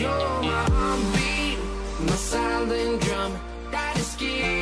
You're my heartbeat, my silent drum. That is till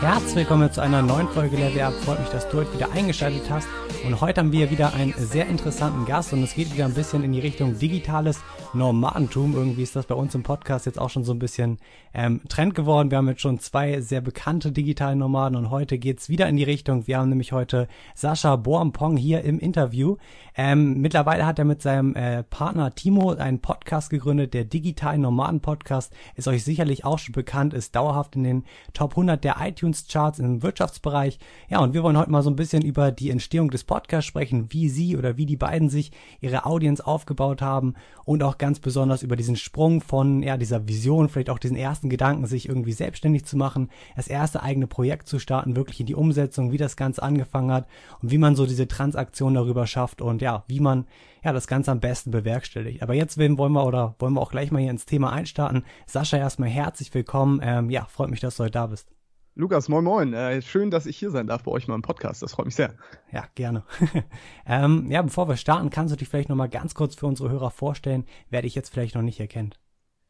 Herzlich willkommen zu einer neuen Folge Level Up. Freut mich, dass du heute wieder eingeschaltet hast. Und heute haben wir wieder einen sehr interessanten Gast und es geht wieder ein bisschen in die Richtung digitales Nomadentum. Irgendwie ist das bei uns im Podcast jetzt auch schon so ein bisschen ähm, Trend geworden. Wir haben jetzt schon zwei sehr bekannte digitale Nomaden und heute geht's wieder in die Richtung. Wir haben nämlich heute Sascha Boampong hier im Interview. Ähm, mittlerweile hat er mit seinem äh, Partner Timo einen Podcast gegründet, der Digitalen Nomaden Podcast. Ist euch sicherlich auch schon bekannt, ist dauerhaft in den Top 100 der iTunes Charts im Wirtschaftsbereich. Ja, und wir wollen heute mal so ein bisschen über die Entstehung des Podcasts sprechen, wie sie oder wie die beiden sich ihre Audience aufgebaut haben und auch ganz besonders über diesen Sprung von ja, dieser Vision, vielleicht auch diesen ersten Gedanken, sich irgendwie selbstständig zu machen, das erste eigene Projekt zu starten, wirklich in die Umsetzung, wie das Ganze angefangen hat und wie man so diese Transaktion darüber schafft und ja, wie man ja das Ganze am besten bewerkstelligt. Aber jetzt wollen wir oder wollen wir auch gleich mal hier ins Thema einstarten. Sascha, erstmal herzlich willkommen. Ähm, ja, freut mich, dass du heute da bist. Lukas, moin moin. Äh, schön, dass ich hier sein darf bei euch mal im Podcast. Das freut mich sehr. Ja, gerne. ähm, ja, bevor wir starten, kannst du dich vielleicht nochmal ganz kurz für unsere Hörer vorstellen, wer dich jetzt vielleicht noch nicht erkennt.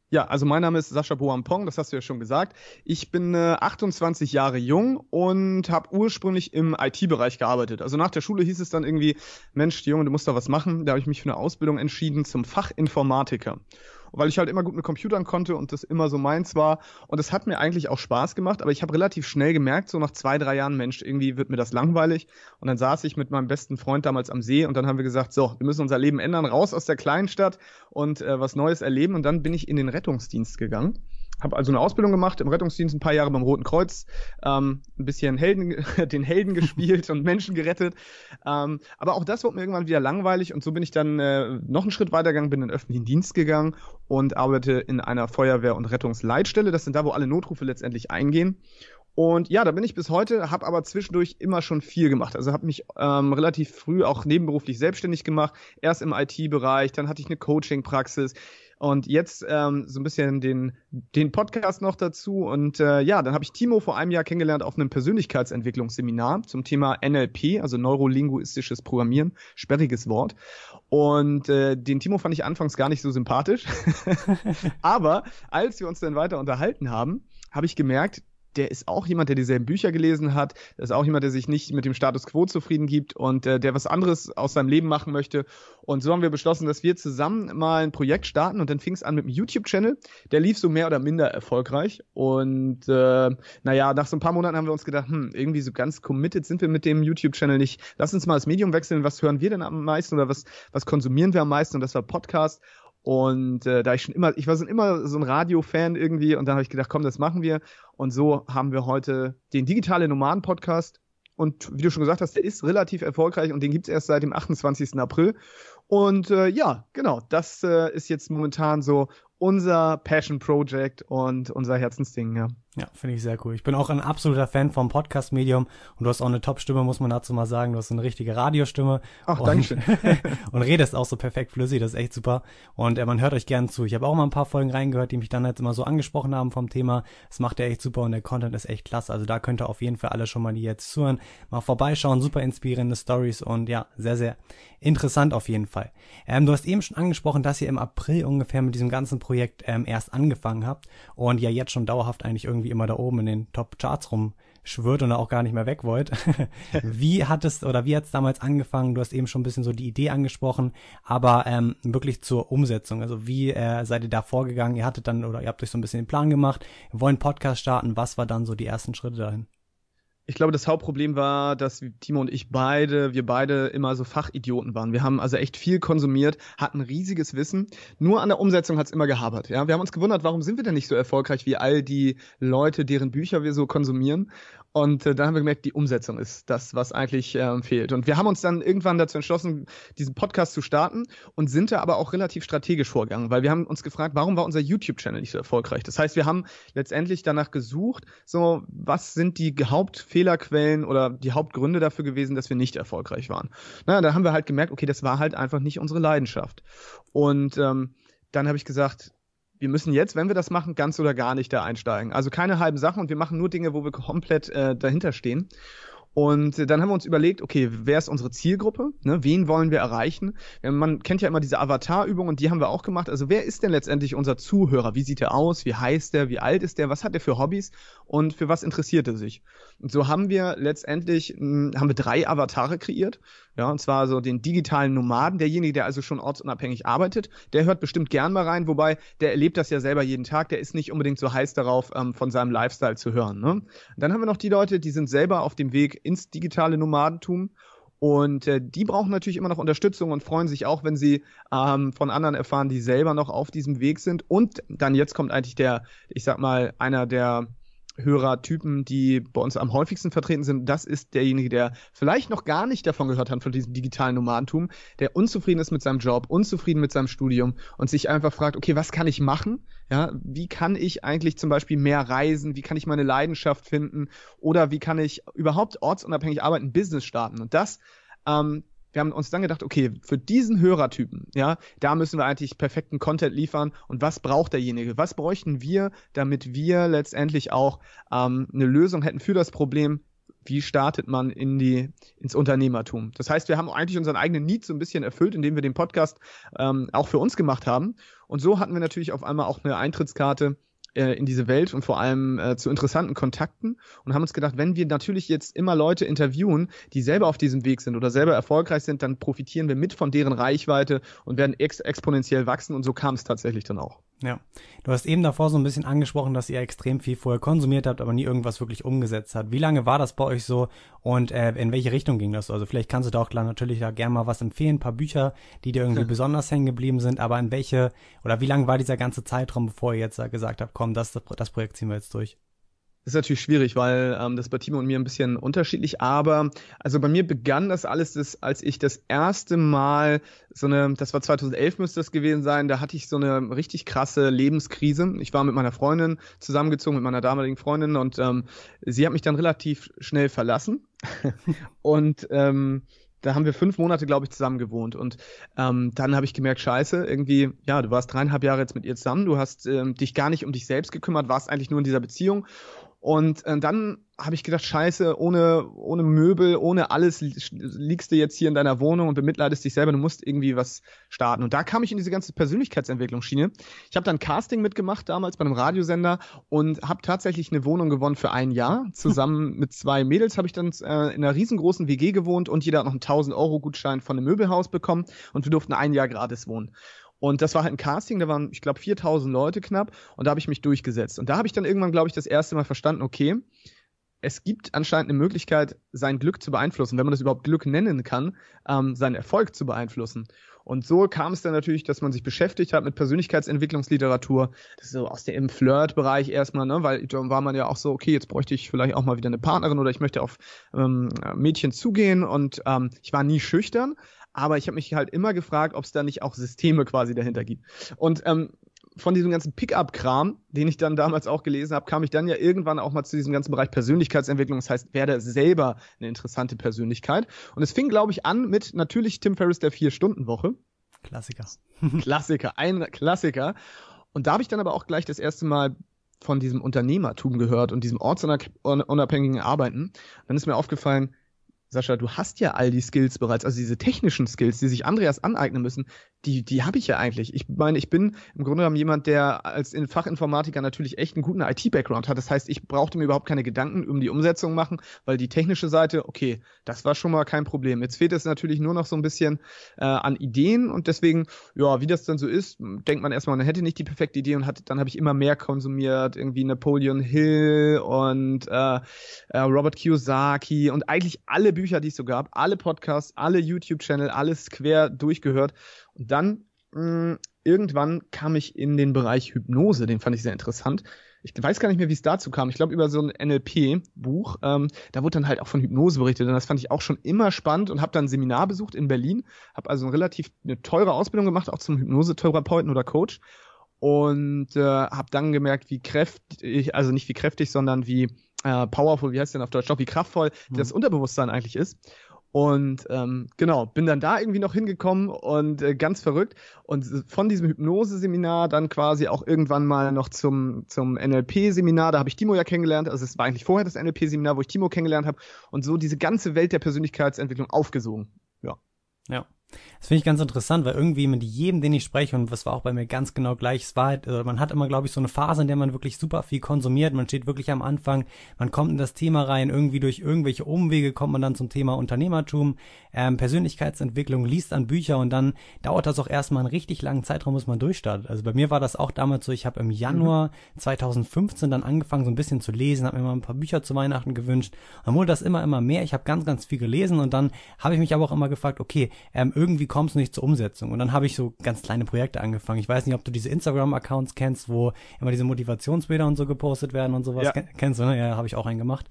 Ja, also mein Name ist Sascha Boampong, das hast du ja schon gesagt. Ich bin äh, 28 Jahre jung und habe ursprünglich im IT-Bereich gearbeitet. Also nach der Schule hieß es dann irgendwie, Mensch, Junge, du musst da was machen. Da habe ich mich für eine Ausbildung entschieden zum Fachinformatiker weil ich halt immer gut mit Computern konnte und das immer so meins war. Und es hat mir eigentlich auch Spaß gemacht, aber ich habe relativ schnell gemerkt, so nach zwei, drei Jahren, Mensch, irgendwie wird mir das langweilig. Und dann saß ich mit meinem besten Freund damals am See und dann haben wir gesagt, so, wir müssen unser Leben ändern, raus aus der kleinen Stadt und äh, was Neues erleben. Und dann bin ich in den Rettungsdienst gegangen habe also eine Ausbildung gemacht im Rettungsdienst, ein paar Jahre beim Roten Kreuz, ähm, ein bisschen Helden, den Helden gespielt und Menschen gerettet. Ähm, aber auch das wurde mir irgendwann wieder langweilig und so bin ich dann äh, noch einen Schritt weitergegangen, bin in den öffentlichen Dienst gegangen und arbeite in einer Feuerwehr- und Rettungsleitstelle. Das sind da, wo alle Notrufe letztendlich eingehen. Und ja, da bin ich bis heute, habe aber zwischendurch immer schon viel gemacht. Also habe mich ähm, relativ früh auch nebenberuflich selbstständig gemacht. Erst im IT-Bereich, dann hatte ich eine Coaching-Praxis. Und jetzt ähm, so ein bisschen den, den Podcast noch dazu. Und äh, ja, dann habe ich Timo vor einem Jahr kennengelernt auf einem Persönlichkeitsentwicklungsseminar zum Thema NLP, also neurolinguistisches Programmieren, sperriges Wort. Und äh, den Timo fand ich anfangs gar nicht so sympathisch. Aber als wir uns dann weiter unterhalten haben, habe ich gemerkt, der ist auch jemand, der dieselben Bücher gelesen hat. Der ist auch jemand, der sich nicht mit dem Status quo zufrieden gibt und äh, der was anderes aus seinem Leben machen möchte. Und so haben wir beschlossen, dass wir zusammen mal ein Projekt starten und dann fing es an mit einem YouTube-Channel. Der lief so mehr oder minder erfolgreich. Und äh, naja, nach so ein paar Monaten haben wir uns gedacht, hm, irgendwie so ganz committed sind wir mit dem YouTube-Channel nicht. Lass uns mal das Medium wechseln. Was hören wir denn am meisten oder was, was konsumieren wir am meisten? Und das war Podcast. Und äh, da ich schon immer, ich war schon immer so ein Radio-Fan irgendwie und dann habe ich gedacht, komm, das machen wir. Und so haben wir heute den Digitale Nomaden Podcast. Und wie du schon gesagt hast, der ist relativ erfolgreich und den gibt's erst seit dem 28. April. Und äh, ja, genau, das äh, ist jetzt momentan so unser Passion Project und unser Herzensding, ja. Ja, finde ich sehr cool. Ich bin auch ein absoluter Fan vom Podcast-Medium und du hast auch eine Top-Stimme, muss man dazu mal sagen. Du hast eine richtige Radiostimme. Ach, danke schön. und redest auch so perfekt flüssig, das ist echt super. Und äh, man hört euch gern zu. Ich habe auch mal ein paar Folgen reingehört, die mich dann jetzt immer so angesprochen haben vom Thema. Das macht er echt super und der Content ist echt klasse. Also da könnt ihr auf jeden Fall alle schon mal, die jetzt zuhören, mal vorbeischauen. Super inspirierende Stories und ja, sehr, sehr interessant auf jeden Fall. Ähm, du hast eben schon angesprochen, dass ihr im April ungefähr mit diesem ganzen Projekt ähm, erst angefangen habt und ja jetzt schon dauerhaft eigentlich irgendwie irgendwie immer da oben in den Top-Charts rumschwirrt und auch gar nicht mehr weg wollt. wie hat es oder wie hat es damals angefangen? Du hast eben schon ein bisschen so die Idee angesprochen, aber ähm, wirklich zur Umsetzung. Also wie äh, seid ihr da vorgegangen? Ihr hattet dann oder ihr habt euch so ein bisschen den Plan gemacht, wir wollen Podcast starten. Was war dann so die ersten Schritte dahin? Ich glaube, das Hauptproblem war, dass Timo und ich beide, wir beide immer so Fachidioten waren. Wir haben also echt viel konsumiert, hatten riesiges Wissen. Nur an der Umsetzung hat es immer gehabert. Ja, wir haben uns gewundert, warum sind wir denn nicht so erfolgreich wie all die Leute, deren Bücher wir so konsumieren? Und äh, dann haben wir gemerkt, die Umsetzung ist das, was eigentlich ähm, fehlt. Und wir haben uns dann irgendwann dazu entschlossen, diesen Podcast zu starten und sind da aber auch relativ strategisch vorgegangen, weil wir haben uns gefragt, warum war unser YouTube-Channel nicht so erfolgreich? Das heißt, wir haben letztendlich danach gesucht, so, was sind die Hauptfehlerquellen oder die Hauptgründe dafür gewesen, dass wir nicht erfolgreich waren? Na, da haben wir halt gemerkt, okay, das war halt einfach nicht unsere Leidenschaft. Und ähm, dann habe ich gesagt, wir müssen jetzt, wenn wir das machen, ganz oder gar nicht da einsteigen. Also keine halben Sachen und wir machen nur Dinge, wo wir komplett äh, dahinter stehen. Und äh, dann haben wir uns überlegt, okay, wer ist unsere Zielgruppe? Ne? Wen wollen wir erreichen? Man kennt ja immer diese Avatar-Übung und die haben wir auch gemacht. Also wer ist denn letztendlich unser Zuhörer? Wie sieht er aus? Wie heißt er? Wie alt ist er? Was hat er für Hobbys? Und für was interessiert er sich? Und so haben wir letztendlich, hm, haben wir drei Avatare kreiert. Ja, und zwar so den digitalen Nomaden, derjenige, der also schon ortsunabhängig arbeitet, der hört bestimmt gern mal rein, wobei der erlebt das ja selber jeden Tag, der ist nicht unbedingt so heiß darauf, ähm, von seinem Lifestyle zu hören. Ne? Dann haben wir noch die Leute, die sind selber auf dem Weg ins digitale Nomadentum und äh, die brauchen natürlich immer noch Unterstützung und freuen sich auch, wenn sie ähm, von anderen erfahren, die selber noch auf diesem Weg sind. Und dann jetzt kommt eigentlich der, ich sag mal, einer der Hörertypen, die bei uns am häufigsten vertreten sind, das ist derjenige, der vielleicht noch gar nicht davon gehört hat, von diesem digitalen Nomadentum, der unzufrieden ist mit seinem Job, unzufrieden mit seinem Studium und sich einfach fragt, okay, was kann ich machen? Ja, wie kann ich eigentlich zum Beispiel mehr reisen? Wie kann ich meine Leidenschaft finden? Oder wie kann ich überhaupt ortsunabhängig arbeiten, Business starten? Und das ähm, wir haben uns dann gedacht, okay, für diesen Hörertypen, ja, da müssen wir eigentlich perfekten Content liefern. Und was braucht derjenige? Was bräuchten wir, damit wir letztendlich auch ähm, eine Lösung hätten für das Problem, wie startet man in die, ins Unternehmertum. Das heißt, wir haben eigentlich unseren eigenen Need so ein bisschen erfüllt, indem wir den Podcast ähm, auch für uns gemacht haben. Und so hatten wir natürlich auf einmal auch eine Eintrittskarte äh, in diese Welt und vor allem äh, zu interessanten Kontakten und haben uns gedacht, wenn wir natürlich jetzt immer Leute interviewen, die selber auf diesem Weg sind oder selber erfolgreich sind, dann profitieren wir mit von deren Reichweite und werden ex exponentiell wachsen und so kam es tatsächlich dann auch. Ja, du hast eben davor so ein bisschen angesprochen, dass ihr extrem viel vorher konsumiert habt, aber nie irgendwas wirklich umgesetzt habt. Wie lange war das bei euch so und äh, in welche Richtung ging das? Also vielleicht kannst du da auch klar natürlich da gerne mal was empfehlen, ein paar Bücher, die dir irgendwie besonders hängen geblieben sind, aber in welche oder wie lange war dieser ganze Zeitraum, bevor ihr jetzt gesagt habt, komm, das, das Projekt ziehen wir jetzt durch? Das ist natürlich schwierig, weil ähm, das bei Timo und mir ein bisschen unterschiedlich, aber also bei mir begann das alles, das, als ich das erste Mal so eine, das war 2011 müsste das gewesen sein, da hatte ich so eine richtig krasse Lebenskrise. Ich war mit meiner Freundin zusammengezogen, mit meiner damaligen Freundin und ähm, sie hat mich dann relativ schnell verlassen und ähm, da haben wir fünf Monate, glaube ich, zusammen gewohnt. Und ähm, dann habe ich gemerkt, scheiße, irgendwie, ja, du warst dreieinhalb Jahre jetzt mit ihr zusammen, du hast ähm, dich gar nicht um dich selbst gekümmert, warst eigentlich nur in dieser Beziehung. Und äh, dann habe ich gedacht, scheiße, ohne, ohne Möbel, ohne alles liegst du jetzt hier in deiner Wohnung und bemitleidest dich selber, du musst irgendwie was starten. Und da kam ich in diese ganze Persönlichkeitsentwicklungsschiene. Ich habe dann Casting mitgemacht damals bei einem Radiosender und habe tatsächlich eine Wohnung gewonnen für ein Jahr. Zusammen mit zwei Mädels habe ich dann äh, in einer riesengroßen WG gewohnt und jeder hat noch einen 1000 Euro Gutschein von einem Möbelhaus bekommen und wir durften ein Jahr gratis wohnen. Und das war halt ein Casting, da waren, ich glaube, 4000 Leute knapp und da habe ich mich durchgesetzt. Und da habe ich dann irgendwann, glaube ich, das erste Mal verstanden, okay, es gibt anscheinend eine Möglichkeit, sein Glück zu beeinflussen, wenn man das überhaupt Glück nennen kann, ähm, seinen Erfolg zu beeinflussen. Und so kam es dann natürlich, dass man sich beschäftigt hat mit Persönlichkeitsentwicklungsliteratur. Das ist so aus dem Flirt-Bereich erstmal, ne? weil da war man ja auch so, okay, jetzt bräuchte ich vielleicht auch mal wieder eine Partnerin oder ich möchte auf ähm, Mädchen zugehen und ähm, ich war nie schüchtern, aber ich habe mich halt immer gefragt, ob es da nicht auch Systeme quasi dahinter gibt. Und ähm, von diesem ganzen Pickup-Kram, den ich dann damals auch gelesen habe, kam ich dann ja irgendwann auch mal zu diesem ganzen Bereich Persönlichkeitsentwicklung. Das heißt, werde selber eine interessante Persönlichkeit. Und es fing, glaube ich, an mit natürlich Tim Ferriss der Vier-Stunden-Woche. Klassiker. Klassiker, ein Klassiker. Und da habe ich dann aber auch gleich das erste Mal von diesem Unternehmertum gehört und diesem ortsunabhängigen Arbeiten. Dann ist mir aufgefallen, Sascha, du hast ja all die Skills bereits, also diese technischen Skills, die sich Andreas aneignen müssen, die, die habe ich ja eigentlich. Ich meine, ich bin im Grunde genommen jemand, der als Fachinformatiker natürlich echt einen guten IT-Background hat. Das heißt, ich brauchte mir überhaupt keine Gedanken um die Umsetzung machen, weil die technische Seite, okay, das war schon mal kein Problem. Jetzt fehlt es natürlich nur noch so ein bisschen äh, an Ideen und deswegen, ja, wie das dann so ist, denkt man erstmal, man hätte nicht die perfekte Idee und hat, dann habe ich immer mehr konsumiert, irgendwie Napoleon Hill und äh, äh, Robert Kiyosaki und eigentlich alle Bücher, die es so gab, alle Podcasts, alle YouTube-Channel, alles quer durchgehört. Und dann mh, mm, irgendwann kam ich in den Bereich Hypnose, den fand ich sehr interessant. Ich weiß gar nicht mehr, wie es dazu kam. Ich glaube, über so ein NLP-Buch, ähm, da wurde dann halt auch von Hypnose berichtet. Und das fand ich auch schon immer spannend und habe dann ein Seminar besucht in Berlin. Habe also eine relativ eine teure Ausbildung gemacht, auch zum Hypnosetherapeuten oder Coach. Und äh, habe dann gemerkt, wie kräftig, also nicht wie kräftig, sondern wie äh, powerful, wie heißt denn auf Deutsch, auch wie kraftvoll mhm. das Unterbewusstsein eigentlich ist. Und ähm, genau, bin dann da irgendwie noch hingekommen und äh, ganz verrückt. Und von diesem Hypnose-Seminar dann quasi auch irgendwann mal noch zum, zum NLP-Seminar. Da habe ich Timo ja kennengelernt. Also es war eigentlich vorher das NLP-Seminar, wo ich Timo kennengelernt habe. Und so diese ganze Welt der Persönlichkeitsentwicklung aufgesogen. Ja. Ja. Das finde ich ganz interessant, weil irgendwie mit jedem, den ich spreche, und was war auch bei mir ganz genau gleich, es war halt, also man hat immer, glaube ich, so eine Phase, in der man wirklich super viel konsumiert, man steht wirklich am Anfang, man kommt in das Thema rein, irgendwie durch irgendwelche Umwege kommt man dann zum Thema Unternehmertum, ähm, Persönlichkeitsentwicklung, liest an Bücher und dann dauert das auch erstmal einen richtig langen Zeitraum, bis man durchstartet. Also bei mir war das auch damals so, ich habe im Januar 2015 dann angefangen, so ein bisschen zu lesen, habe mir mal ein paar Bücher zu Weihnachten gewünscht, dann wurde das immer, immer mehr, ich habe ganz, ganz viel gelesen und dann habe ich mich aber auch immer gefragt, okay, ähm, irgendwie kommst du nicht zur Umsetzung. Und dann habe ich so ganz kleine Projekte angefangen. Ich weiß nicht, ob du diese Instagram-Accounts kennst, wo immer diese Motivationsbilder und so gepostet werden und sowas. Ja. Kennst du, ne? Ja, habe ich auch einen gemacht.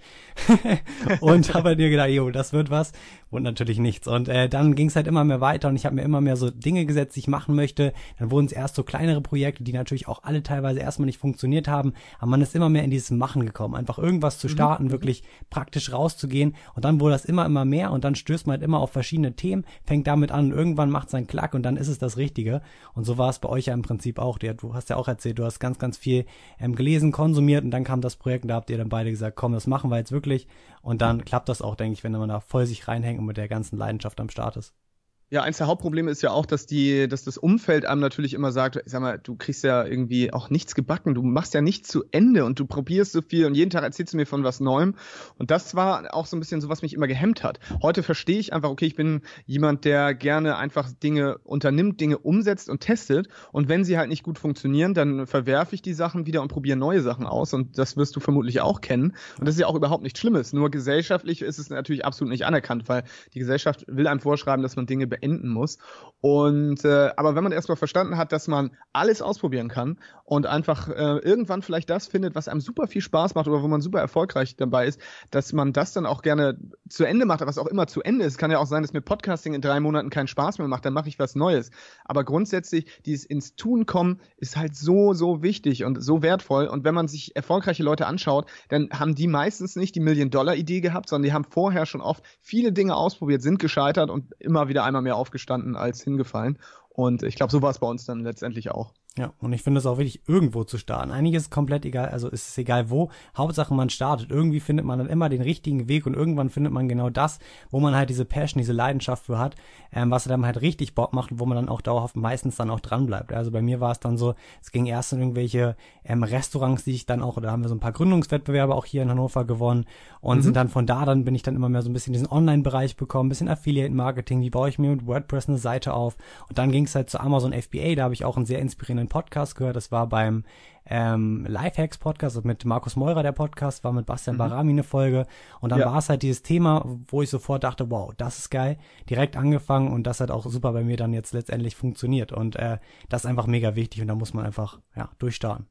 und habe dir gedacht, jo, das wird was. Und natürlich nichts. Und äh, dann ging es halt immer mehr weiter und ich habe mir immer mehr so Dinge gesetzt, die ich machen möchte. Dann wurden es erst so kleinere Projekte, die natürlich auch alle teilweise erstmal nicht funktioniert haben. Aber man ist immer mehr in dieses Machen gekommen. Einfach irgendwas zu mhm. starten, mhm. wirklich praktisch rauszugehen. Und dann wurde das immer, immer mehr und dann stößt man halt immer auf verschiedene Themen, fängt damit an. Irgendwann macht seinen Klack und dann ist es das Richtige. Und so war es bei euch ja im Prinzip auch. Du hast ja auch erzählt, du hast ganz, ganz viel ähm, gelesen, konsumiert und dann kam das Projekt und da habt ihr dann beide gesagt, komm, das machen wir jetzt wirklich. Und dann klappt das auch, denke ich, wenn man da voll sich reinhängt und mit der ganzen Leidenschaft am Start ist. Ja, eins der Hauptprobleme ist ja auch, dass die, dass das Umfeld einem natürlich immer sagt, sag mal, du kriegst ja irgendwie auch nichts gebacken, du machst ja nichts zu Ende und du probierst so viel und jeden Tag erzählst du mir von was Neuem. Und das war auch so ein bisschen so, was mich immer gehemmt hat. Heute verstehe ich einfach, okay, ich bin jemand, der gerne einfach Dinge unternimmt, Dinge umsetzt und testet. Und wenn sie halt nicht gut funktionieren, dann verwerfe ich die Sachen wieder und probiere neue Sachen aus. Und das wirst du vermutlich auch kennen. Und das ist ja auch überhaupt nichts Schlimmes. Nur gesellschaftlich ist es natürlich absolut nicht anerkannt, weil die Gesellschaft will einem vorschreiben, dass man Dinge beenden muss. Und äh, aber wenn man erstmal verstanden hat, dass man alles ausprobieren kann und einfach äh, irgendwann vielleicht das findet, was einem super viel Spaß macht oder wo man super erfolgreich dabei ist, dass man das dann auch gerne zu Ende macht, was auch immer zu Ende ist. Kann ja auch sein, dass mir Podcasting in drei Monaten keinen Spaß mehr macht, dann mache ich was Neues. Aber grundsätzlich, dieses ins Tun kommen ist halt so, so wichtig und so wertvoll. Und wenn man sich erfolgreiche Leute anschaut, dann haben die meistens nicht die Million-Dollar-Idee gehabt, sondern die haben vorher schon oft viele Dinge ausprobiert, sind gescheitert und immer wieder einmal mehr aufgestanden gestanden als hingefallen. Und ich glaube, so war es bei uns dann letztendlich auch. Ja, und ich finde es auch wichtig, irgendwo zu starten. Einiges ist komplett egal, also ist es egal wo. Hauptsache man startet. Irgendwie findet man dann immer den richtigen Weg und irgendwann findet man genau das, wo man halt diese Passion, diese Leidenschaft für hat, ähm, was dann halt richtig Bock macht und wo man dann auch dauerhaft meistens dann auch dran bleibt. Also bei mir war es dann so, es ging erst in irgendwelche ähm, Restaurants, die ich dann auch, oder haben wir so ein paar Gründungswettbewerbe auch hier in Hannover gewonnen und mhm. sind dann von da, dann bin ich dann immer mehr so ein bisschen diesen Online-Bereich bekommen, ein bisschen Affiliate-Marketing, wie baue ich mir mit WordPress eine Seite auf und dann ging es halt zu Amazon FBA, da habe ich auch einen sehr inspirierenden einen Podcast gehört. Das war beim ähm, Lifehacks Podcast mit Markus Meurer, der Podcast, war mit Bastian mhm. Barami eine Folge. Und dann ja. war es halt dieses Thema, wo ich sofort dachte, wow, das ist geil. Direkt angefangen und das hat auch super bei mir dann jetzt letztendlich funktioniert. Und äh, das ist einfach mega wichtig und da muss man einfach ja durchstarten.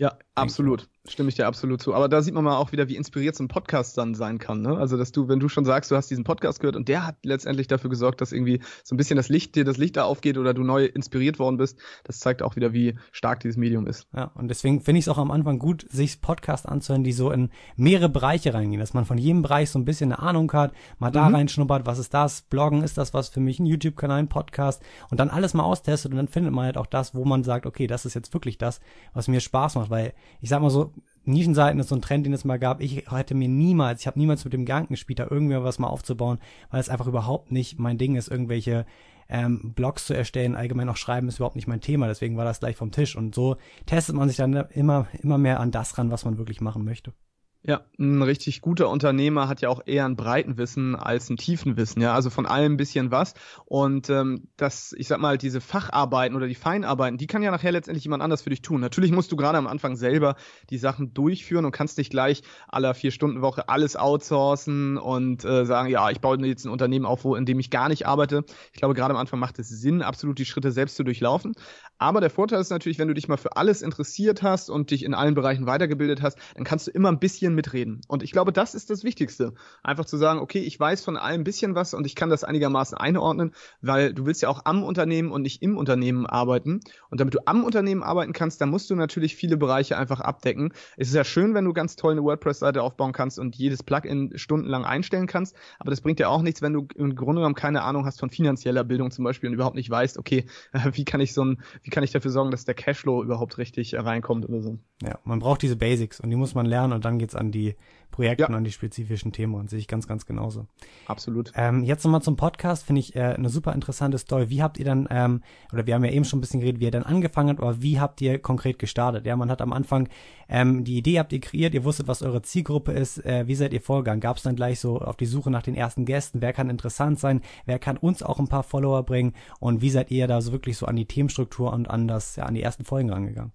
Ja, absolut. Stimme ich dir absolut zu. Aber da sieht man mal auch wieder, wie inspiriert so ein Podcast dann sein kann. Ne? Also, dass du, wenn du schon sagst, du hast diesen Podcast gehört und der hat letztendlich dafür gesorgt, dass irgendwie so ein bisschen das Licht, dir das Licht da aufgeht oder du neu inspiriert worden bist, das zeigt auch wieder, wie stark dieses Medium ist. Ja, und deswegen finde ich es auch am Anfang gut, sich Podcasts anzuhören, die so in mehrere Bereiche reingehen, dass man von jedem Bereich so ein bisschen eine Ahnung hat, mal da mhm. reinschnuppert, was ist das, Bloggen, ist das was für mich, ein YouTube-Kanal, ein Podcast und dann alles mal austestet und dann findet man halt auch das, wo man sagt, okay, das ist jetzt wirklich das, was mir Spaß macht, weil ich sag mal so, Nischenseiten ist so ein Trend, den es mal gab. Ich hätte mir niemals, ich habe niemals mit dem Gedanken gespielt, da irgendwie was mal aufzubauen, weil es einfach überhaupt nicht mein Ding ist, irgendwelche ähm, Blogs zu erstellen, allgemein auch schreiben ist überhaupt nicht mein Thema, deswegen war das gleich vom Tisch. Und so testet man sich dann immer, immer mehr an das ran, was man wirklich machen möchte. Ja, ein richtig guter Unternehmer hat ja auch eher ein breiten Wissen als ein tiefen Wissen, ja, also von allem ein bisschen was. Und ähm, das, ich sag mal, diese Facharbeiten oder die Feinarbeiten, die kann ja nachher letztendlich jemand anders für dich tun. Natürlich musst du gerade am Anfang selber die Sachen durchführen und kannst nicht gleich aller vier Stunden Woche alles outsourcen und äh, sagen, ja, ich baue jetzt ein Unternehmen auf, wo in dem ich gar nicht arbeite. Ich glaube, gerade am Anfang macht es Sinn, absolut die Schritte selbst zu durchlaufen. Aber der Vorteil ist natürlich, wenn du dich mal für alles interessiert hast und dich in allen Bereichen weitergebildet hast, dann kannst du immer ein bisschen bisschen mitreden. Und ich glaube, das ist das Wichtigste. Einfach zu sagen, okay, ich weiß von allem ein bisschen was und ich kann das einigermaßen einordnen, weil du willst ja auch am Unternehmen und nicht im Unternehmen arbeiten. Und damit du am Unternehmen arbeiten kannst, dann musst du natürlich viele Bereiche einfach abdecken. Es ist ja schön, wenn du ganz toll eine WordPress-Seite aufbauen kannst und jedes Plugin stundenlang einstellen kannst, aber das bringt dir auch nichts, wenn du im Grunde genommen keine Ahnung hast von finanzieller Bildung zum Beispiel und überhaupt nicht weißt, okay, wie kann ich so ein, wie kann ich dafür sorgen, dass der Cashflow überhaupt richtig reinkommt oder so. Ja, man braucht diese Basics und die muss man lernen und dann geht's an die Projekte ja. und an die spezifischen Themen und sehe ich ganz, ganz genauso. Absolut. Ähm, jetzt nochmal zum Podcast, finde ich äh, eine super interessante Story. Wie habt ihr dann, ähm, oder wir haben ja eben schon ein bisschen geredet, wie ihr dann angefangen habt, aber wie habt ihr konkret gestartet? Ja, man hat am Anfang ähm, die Idee habt ihr kreiert, ihr wusstet, was eure Zielgruppe ist, äh, wie seid ihr vorgegangen? Gab es dann gleich so auf die Suche nach den ersten Gästen, wer kann interessant sein, wer kann uns auch ein paar Follower bringen und wie seid ihr da so wirklich so an die Themenstruktur und an das, ja, an die ersten Folgen rangegangen?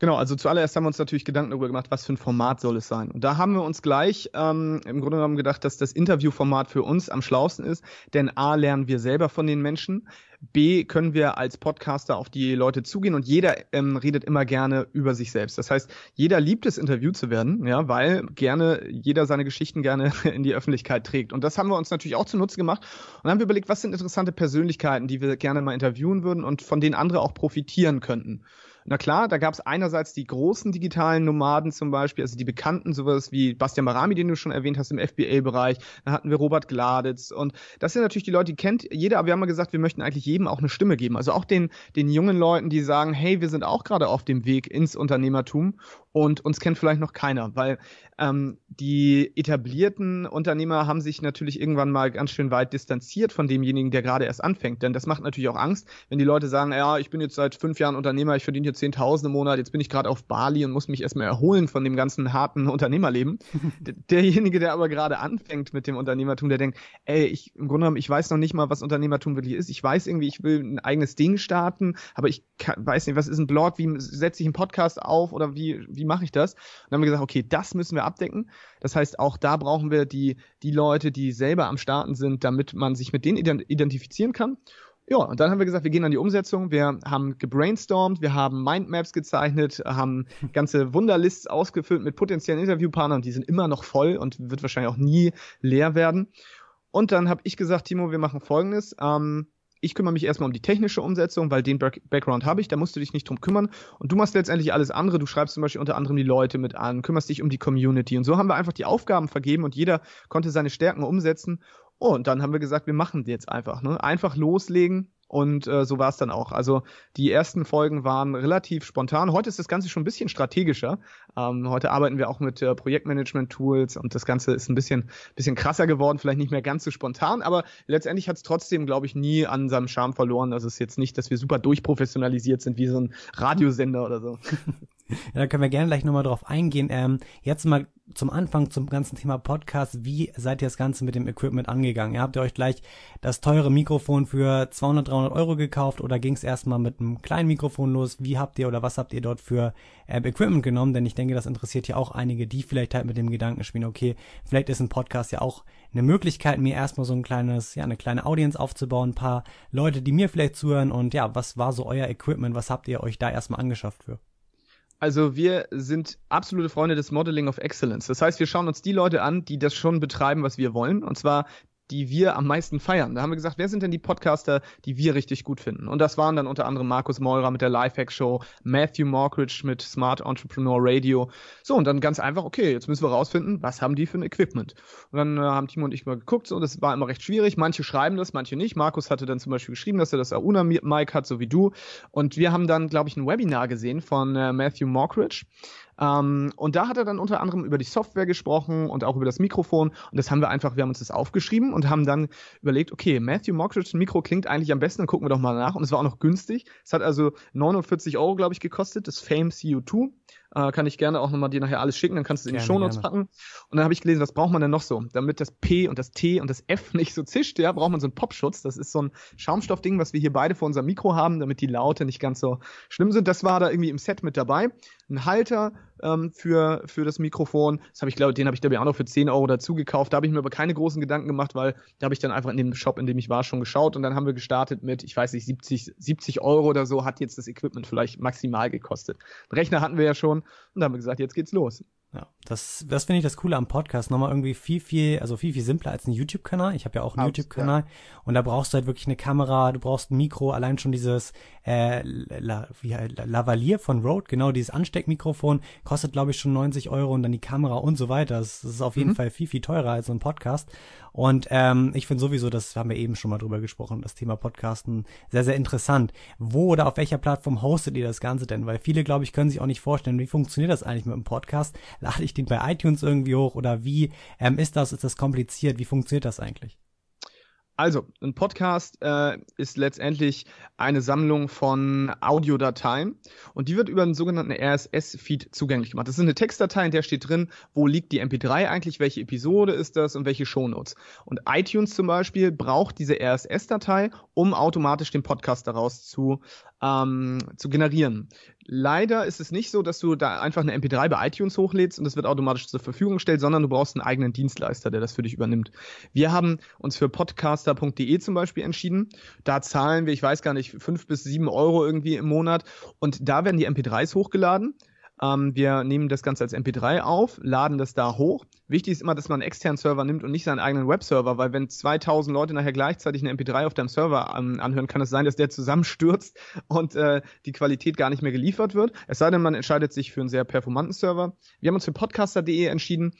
Genau, also zuallererst haben wir uns natürlich Gedanken darüber gemacht, was für ein Format soll es sein. Und da haben wir uns gleich ähm, im Grunde genommen gedacht, dass das Interviewformat für uns am schlausten ist, denn A lernen wir selber von den Menschen, B können wir als Podcaster auf die Leute zugehen und jeder ähm, redet immer gerne über sich selbst. Das heißt, jeder liebt es, interviewt zu werden, ja, weil gerne jeder seine Geschichten gerne in die Öffentlichkeit trägt. Und das haben wir uns natürlich auch zunutze gemacht und dann haben wir überlegt, was sind interessante Persönlichkeiten, die wir gerne mal interviewen würden und von denen andere auch profitieren könnten. Na klar, da gab es einerseits die großen digitalen Nomaden zum Beispiel, also die bekannten, sowas wie Bastian Barami, den du schon erwähnt hast im FBA-Bereich. Da hatten wir Robert Gladitz und das sind natürlich die Leute, die kennt jeder, aber wir haben mal gesagt, wir möchten eigentlich jedem auch eine Stimme geben. Also auch den, den jungen Leuten, die sagen, hey, wir sind auch gerade auf dem Weg ins Unternehmertum und uns kennt vielleicht noch keiner, weil ähm, die etablierten Unternehmer haben sich natürlich irgendwann mal ganz schön weit distanziert von demjenigen, der gerade erst anfängt. Denn das macht natürlich auch Angst, wenn die Leute sagen, ja, ich bin jetzt seit fünf Jahren Unternehmer, ich verdiene hier 10.000 im Monat, jetzt bin ich gerade auf Bali und muss mich erstmal erholen von dem ganzen harten Unternehmerleben. Derjenige, der aber gerade anfängt mit dem Unternehmertum, der denkt, ey, ich im Grunde genommen, ich weiß noch nicht mal, was Unternehmertum wirklich ist. Ich weiß irgendwie, ich will ein eigenes Ding starten, aber ich kann, weiß nicht, was ist ein Blog, wie setze ich einen Podcast auf oder wie, wie mache ich das? Und dann haben wir gesagt, okay, das müssen wir abdecken. Das heißt, auch da brauchen wir die, die Leute, die selber am Starten sind, damit man sich mit denen identifizieren kann. Ja, und dann haben wir gesagt, wir gehen an die Umsetzung. Wir haben gebrainstormt, wir haben Mindmaps gezeichnet, haben ganze Wunderlists ausgefüllt mit potenziellen Interviewpartnern. Die sind immer noch voll und wird wahrscheinlich auch nie leer werden. Und dann habe ich gesagt, Timo, wir machen Folgendes. Ähm, ich kümmere mich erstmal um die technische Umsetzung, weil den Background habe ich, da musst du dich nicht drum kümmern. Und du machst letztendlich alles andere. Du schreibst zum Beispiel unter anderem die Leute mit an, kümmerst dich um die Community. Und so haben wir einfach die Aufgaben vergeben und jeder konnte seine Stärken umsetzen. Und dann haben wir gesagt, wir machen jetzt einfach. Ne? Einfach loslegen, und äh, so war es dann auch. Also die ersten Folgen waren relativ spontan. Heute ist das Ganze schon ein bisschen strategischer. Ähm, heute arbeiten wir auch mit äh, Projektmanagement-Tools und das Ganze ist ein bisschen, bisschen krasser geworden, vielleicht nicht mehr ganz so spontan, aber letztendlich hat es trotzdem, glaube ich, nie an seinem Charme verloren. Also es ist jetzt nicht, dass wir super durchprofessionalisiert sind wie so ein Radiosender oder so. Ja, da können wir gerne gleich nochmal drauf eingehen. Ähm, jetzt mal zum Anfang zum ganzen Thema Podcast. Wie seid ihr das Ganze mit dem Equipment angegangen? Ihr habt ihr euch gleich das teure Mikrofon für 200, 300 Euro gekauft oder ging es erstmal mit einem kleinen Mikrofon los? Wie habt ihr oder was habt ihr dort für äh, Equipment genommen? Denn ich denke, das interessiert ja auch einige, die vielleicht halt mit dem Gedanken spielen, okay, vielleicht ist ein Podcast ja auch eine Möglichkeit, mir erstmal so ein kleines, ja, eine kleine Audience aufzubauen, ein paar Leute, die mir vielleicht zuhören und ja, was war so euer Equipment? Was habt ihr euch da erstmal angeschafft für? Also wir sind absolute Freunde des Modeling of Excellence. Das heißt, wir schauen uns die Leute an, die das schon betreiben, was wir wollen. Und zwar die wir am meisten feiern. Da haben wir gesagt, wer sind denn die Podcaster, die wir richtig gut finden? Und das waren dann unter anderem Markus Meurer mit der Lifehack Show, Matthew Morkridge mit Smart Entrepreneur Radio. So, und dann ganz einfach, okay, jetzt müssen wir rausfinden, was haben die für ein Equipment? Und dann äh, haben Timo und ich mal geguckt, so, das war immer recht schwierig. Manche schreiben das, manche nicht. Markus hatte dann zum Beispiel geschrieben, dass er das Auna-Mic hat, so wie du. Und wir haben dann, glaube ich, ein Webinar gesehen von äh, Matthew Morkridge. Ähm, und da hat er dann unter anderem über die Software gesprochen und auch über das Mikrofon. Und das haben wir einfach, wir haben uns das aufgeschrieben und haben dann überlegt, okay, Matthew Mockridge Mikro klingt eigentlich am besten, dann gucken wir doch mal nach. Und es war auch noch günstig. Es hat also 49 Euro, glaube ich, gekostet, das Fame CO2. Äh, kann ich gerne auch nochmal dir nachher alles schicken, dann kannst du es in die Shownotes packen. Und dann habe ich gelesen, was braucht man denn noch so? Damit das P und das T und das F nicht so zischt, ja, braucht man so einen Popschutz. Das ist so ein Schaumstoffding, was wir hier beide vor unserem Mikro haben, damit die Laute nicht ganz so schlimm sind. Das war da irgendwie im Set mit dabei. Ein Halter ähm, für, für das Mikrofon. Das habe ich, glaube den habe ich, glaube ich, auch noch für 10 Euro dazu gekauft. Da habe ich mir aber keine großen Gedanken gemacht, weil da habe ich dann einfach in dem Shop, in dem ich war, schon geschaut. Und dann haben wir gestartet mit, ich weiß nicht, 70, 70 Euro oder so hat jetzt das Equipment vielleicht maximal gekostet. Einen Rechner hatten wir ja schon und dann haben wir gesagt, jetzt geht's los. Ja, das, das finde ich das Coole am Podcast. Nochmal irgendwie viel, viel, also viel, viel simpler als ein YouTube-Kanal. Ich habe ja auch einen YouTube-Kanal und da brauchst du halt wirklich eine Kamera, du brauchst ein Mikro, allein schon dieses äh, La, wie, Lavalier von Rode, genau, dieses Ansteckmikrofon, kostet glaube ich schon 90 Euro und dann die Kamera und so weiter. Das, das ist auf jeden Mhm. Fall viel, viel teurer als so ein Podcast. Und ähm, ich finde sowieso, das haben wir eben schon mal drüber gesprochen, das Thema Podcasten sehr, sehr interessant. Wo oder auf welcher Plattform hostet ihr das Ganze denn? Weil viele, glaube ich, können sich auch nicht vorstellen, wie funktioniert das eigentlich mit dem Podcast? Lade ich den bei iTunes irgendwie hoch oder wie ähm, ist das? Ist das kompliziert? Wie funktioniert das eigentlich? Also, ein Podcast äh, ist letztendlich eine Sammlung von Audiodateien und die wird über einen sogenannten RSS-Feed zugänglich gemacht. Das ist eine Textdatei, in der steht drin, wo liegt die MP3 eigentlich, welche Episode ist das und welche Shownotes. Und iTunes zum Beispiel braucht diese RSS-Datei, um automatisch den Podcast daraus zu, ähm, zu generieren. Leider ist es nicht so, dass du da einfach eine MP3 bei iTunes hochlädst und das wird automatisch zur Verfügung gestellt, sondern du brauchst einen eigenen Dienstleister, der das für dich übernimmt. Wir haben uns für podcaster.de zum Beispiel entschieden. Da zahlen wir, ich weiß gar nicht, fünf bis sieben Euro irgendwie im Monat und da werden die MP3s hochgeladen. Ähm, wir nehmen das Ganze als MP3 auf, laden das da hoch. Wichtig ist immer, dass man einen externen Server nimmt und nicht seinen eigenen Webserver, weil wenn 2000 Leute nachher gleichzeitig eine MP3 auf deinem Server ähm, anhören, kann es sein, dass der zusammenstürzt und äh, die Qualität gar nicht mehr geliefert wird. Es sei denn, man entscheidet sich für einen sehr performanten Server. Wir haben uns für podcaster.de entschieden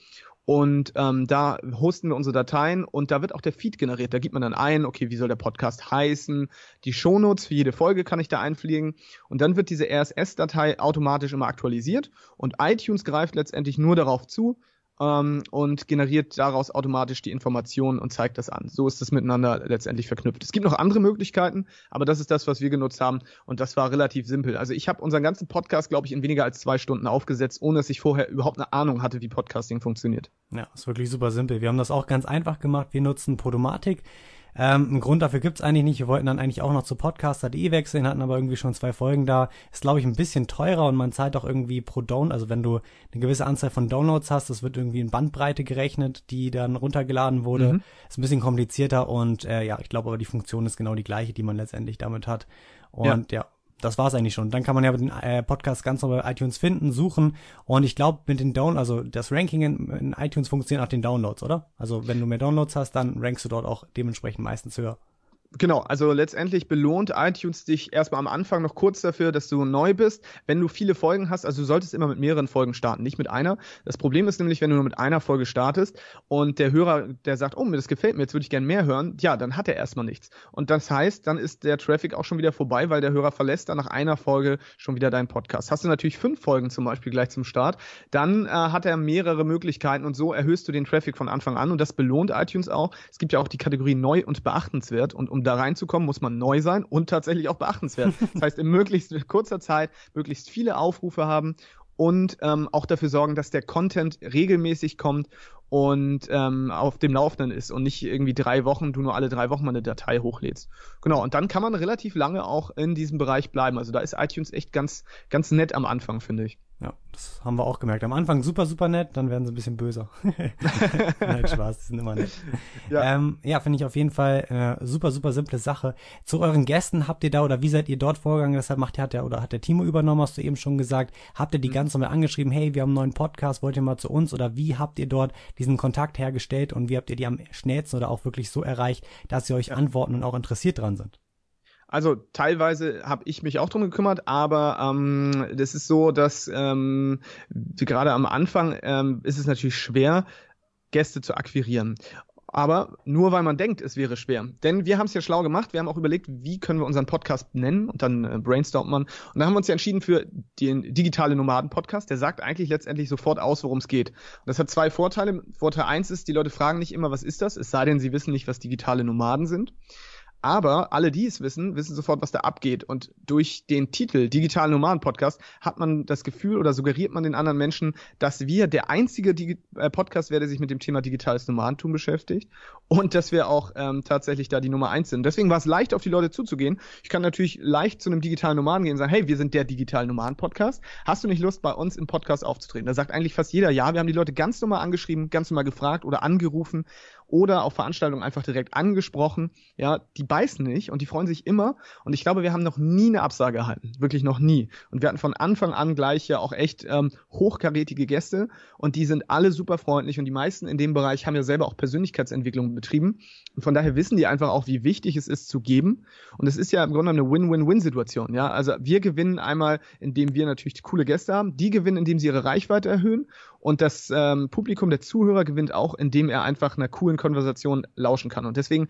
und ähm, da hosten wir unsere Dateien und da wird auch der Feed generiert. Da gibt man dann ein, okay, wie soll der Podcast heißen? Die Shownotes für jede Folge kann ich da einpflegen. Und dann wird diese RSS-Datei automatisch immer aktualisiert und iTunes greift letztendlich nur darauf zu ähm, und generiert daraus automatisch die Informationen und zeigt das an. So ist das miteinander letztendlich verknüpft. Es gibt noch andere Möglichkeiten, aber das ist das, was wir genutzt haben und das war relativ simpel. Also ich habe unseren ganzen Podcast, glaube ich, in weniger als zwei Stunden aufgesetzt, ohne dass ich vorher überhaupt eine Ahnung hatte, wie Podcasting funktioniert. Ja, ist wirklich super simpel. Wir haben das auch ganz einfach gemacht. Wir nutzen Podomatic. Ähm, einen Grund dafür gibt's eigentlich nicht. Wir wollten dann eigentlich auch noch zu podcaster.de wechseln, hatten aber irgendwie schon zwei Folgen da. Ist, glaube ich, ein bisschen teurer und man zahlt auch irgendwie pro Down. Also wenn du eine gewisse Anzahl von Downloads hast, das wird irgendwie in Bandbreite gerechnet, die dann runtergeladen wurde. Mhm. Ist ein bisschen komplizierter und äh, ja, ich glaube aber die Funktion ist genau die gleiche, die man letztendlich damit hat. Und ja, das war's eigentlich schon. Dann kann man ja den äh, Podcast ganz normal bei iTunes finden, suchen und ich glaube mit den Down, also das Ranking in, in iTunes funktioniert nach den Downloads, oder? Also wenn du mehr Downloads hast, dann rankst du dort auch dementsprechend meistens höher. Genau, also letztendlich belohnt iTunes dich erstmal am Anfang noch kurz dafür, dass du neu bist. Wenn du viele Folgen hast, also du solltest immer mit mehreren Folgen starten, nicht mit einer. Das Problem ist nämlich, wenn du nur mit einer Folge startest und der Hörer, der sagt, oh, mir das gefällt mir, jetzt würde ich gerne mehr hören, ja, dann hat er erstmal nichts. Und das heißt, dann ist der Traffic auch schon wieder vorbei, weil der Hörer verlässt dann nach einer Folge schon wieder deinen Podcast. Hast du natürlich fünf Folgen zum Beispiel gleich zum Start, dann äh, hat er mehrere Möglichkeiten und so erhöhst du den Traffic von Anfang an und das belohnt iTunes auch. Es gibt ja auch die Kategorie neu und beachtenswert und um da reinzukommen, muss man neu sein und tatsächlich auch beachtenswert. Das heißt, in möglichst kurzer Zeit möglichst viele Aufrufe haben und ähm, auch dafür sorgen, dass der Content regelmäßig kommt und ähm, auf dem Laufenden ist und nicht irgendwie drei Wochen, du nur alle drei Wochen mal eine Datei hochlädst. Genau, und dann kann man relativ lange auch in diesem Bereich bleiben. Also da ist iTunes echt ganz, ganz nett am Anfang, finde ich. Ja, das haben wir auch gemerkt. Am Anfang super, super nett, dann werden sie ein bisschen böser. Nein, Spaß, die sind immer nett. Ja. Ja, ähm, ja finde ich auf jeden Fall äh, super, super simple Sache. Zu euren Gästen habt ihr da oder wie seid ihr dort vorgegangen? Deshalb macht hat der oder hat der Timo übernommen, hast du eben schon gesagt. Habt ihr die ganz normal angeschrieben, hey, wir haben einen neuen Podcast, wollt ihr mal zu uns? Oder wie habt ihr dort diesen Kontakt hergestellt und wie habt ihr die am schnellsten oder auch wirklich so erreicht, dass sie euch antworten und auch interessiert dran sind? Also teilweise habe ich mich auch drum gekümmert, aber ähm, das ist so, dass ähm, gerade am Anfang ähm, ist es natürlich schwer, Gäste zu akquirieren. Aber nur weil man denkt, es wäre schwer. Denn wir haben es ja schlau gemacht. Wir haben auch überlegt, wie können wir unseren Podcast nennen und dann äh, brainstormt man. Und dann haben wir uns ja entschieden für den digitale Nomaden-Podcast. Der sagt eigentlich letztendlich sofort aus, worum es geht. Und das hat zwei Vorteile. Vorteil eins ist, die Leute fragen nicht immer, was ist das? Es sei denn, sie wissen nicht, was digitale Nomaden sind. Aber alle, die es wissen, wissen sofort, was da abgeht. Und durch den Titel Digital Nomaden Podcast hat man das Gefühl oder suggeriert man den anderen Menschen, dass wir der einzige Digi äh, Podcast wäre, der sich mit dem Thema digitales Nomadentum beschäftigt und dass wir auch ähm, tatsächlich da die Nummer eins sind. Deswegen war es leicht, auf die Leute zuzugehen. Ich kann natürlich leicht zu einem digitalen Nomaden gehen und sagen, hey, wir sind der Digital Nomaden Podcast. Hast du nicht Lust, bei uns im Podcast aufzutreten? Da sagt eigentlich fast jeder ja. Wir haben die Leute ganz normal angeschrieben, ganz normal gefragt oder angerufen oder auf Veranstaltungen einfach direkt angesprochen. Ja, die beißen nicht und die freuen sich immer. Und ich glaube, wir haben noch nie eine Absage erhalten. Wirklich noch nie. Und wir hatten von Anfang an gleich ja auch echt ähm, hochkarätige Gäste und die sind alle super freundlich und die meisten in dem Bereich haben ja selber auch Persönlichkeitsentwicklung betrieben. Und von daher wissen die einfach auch, wie wichtig es ist zu geben. Und es ist ja im Grunde eine Win-Win-Win-Situation. Ja, also wir gewinnen einmal, indem wir natürlich coole Gäste haben. Die gewinnen, indem sie ihre Reichweite erhöhen. Und das ähm, Publikum, der Zuhörer gewinnt auch, indem er einfach einer coolen Konversation lauschen kann. Und deswegen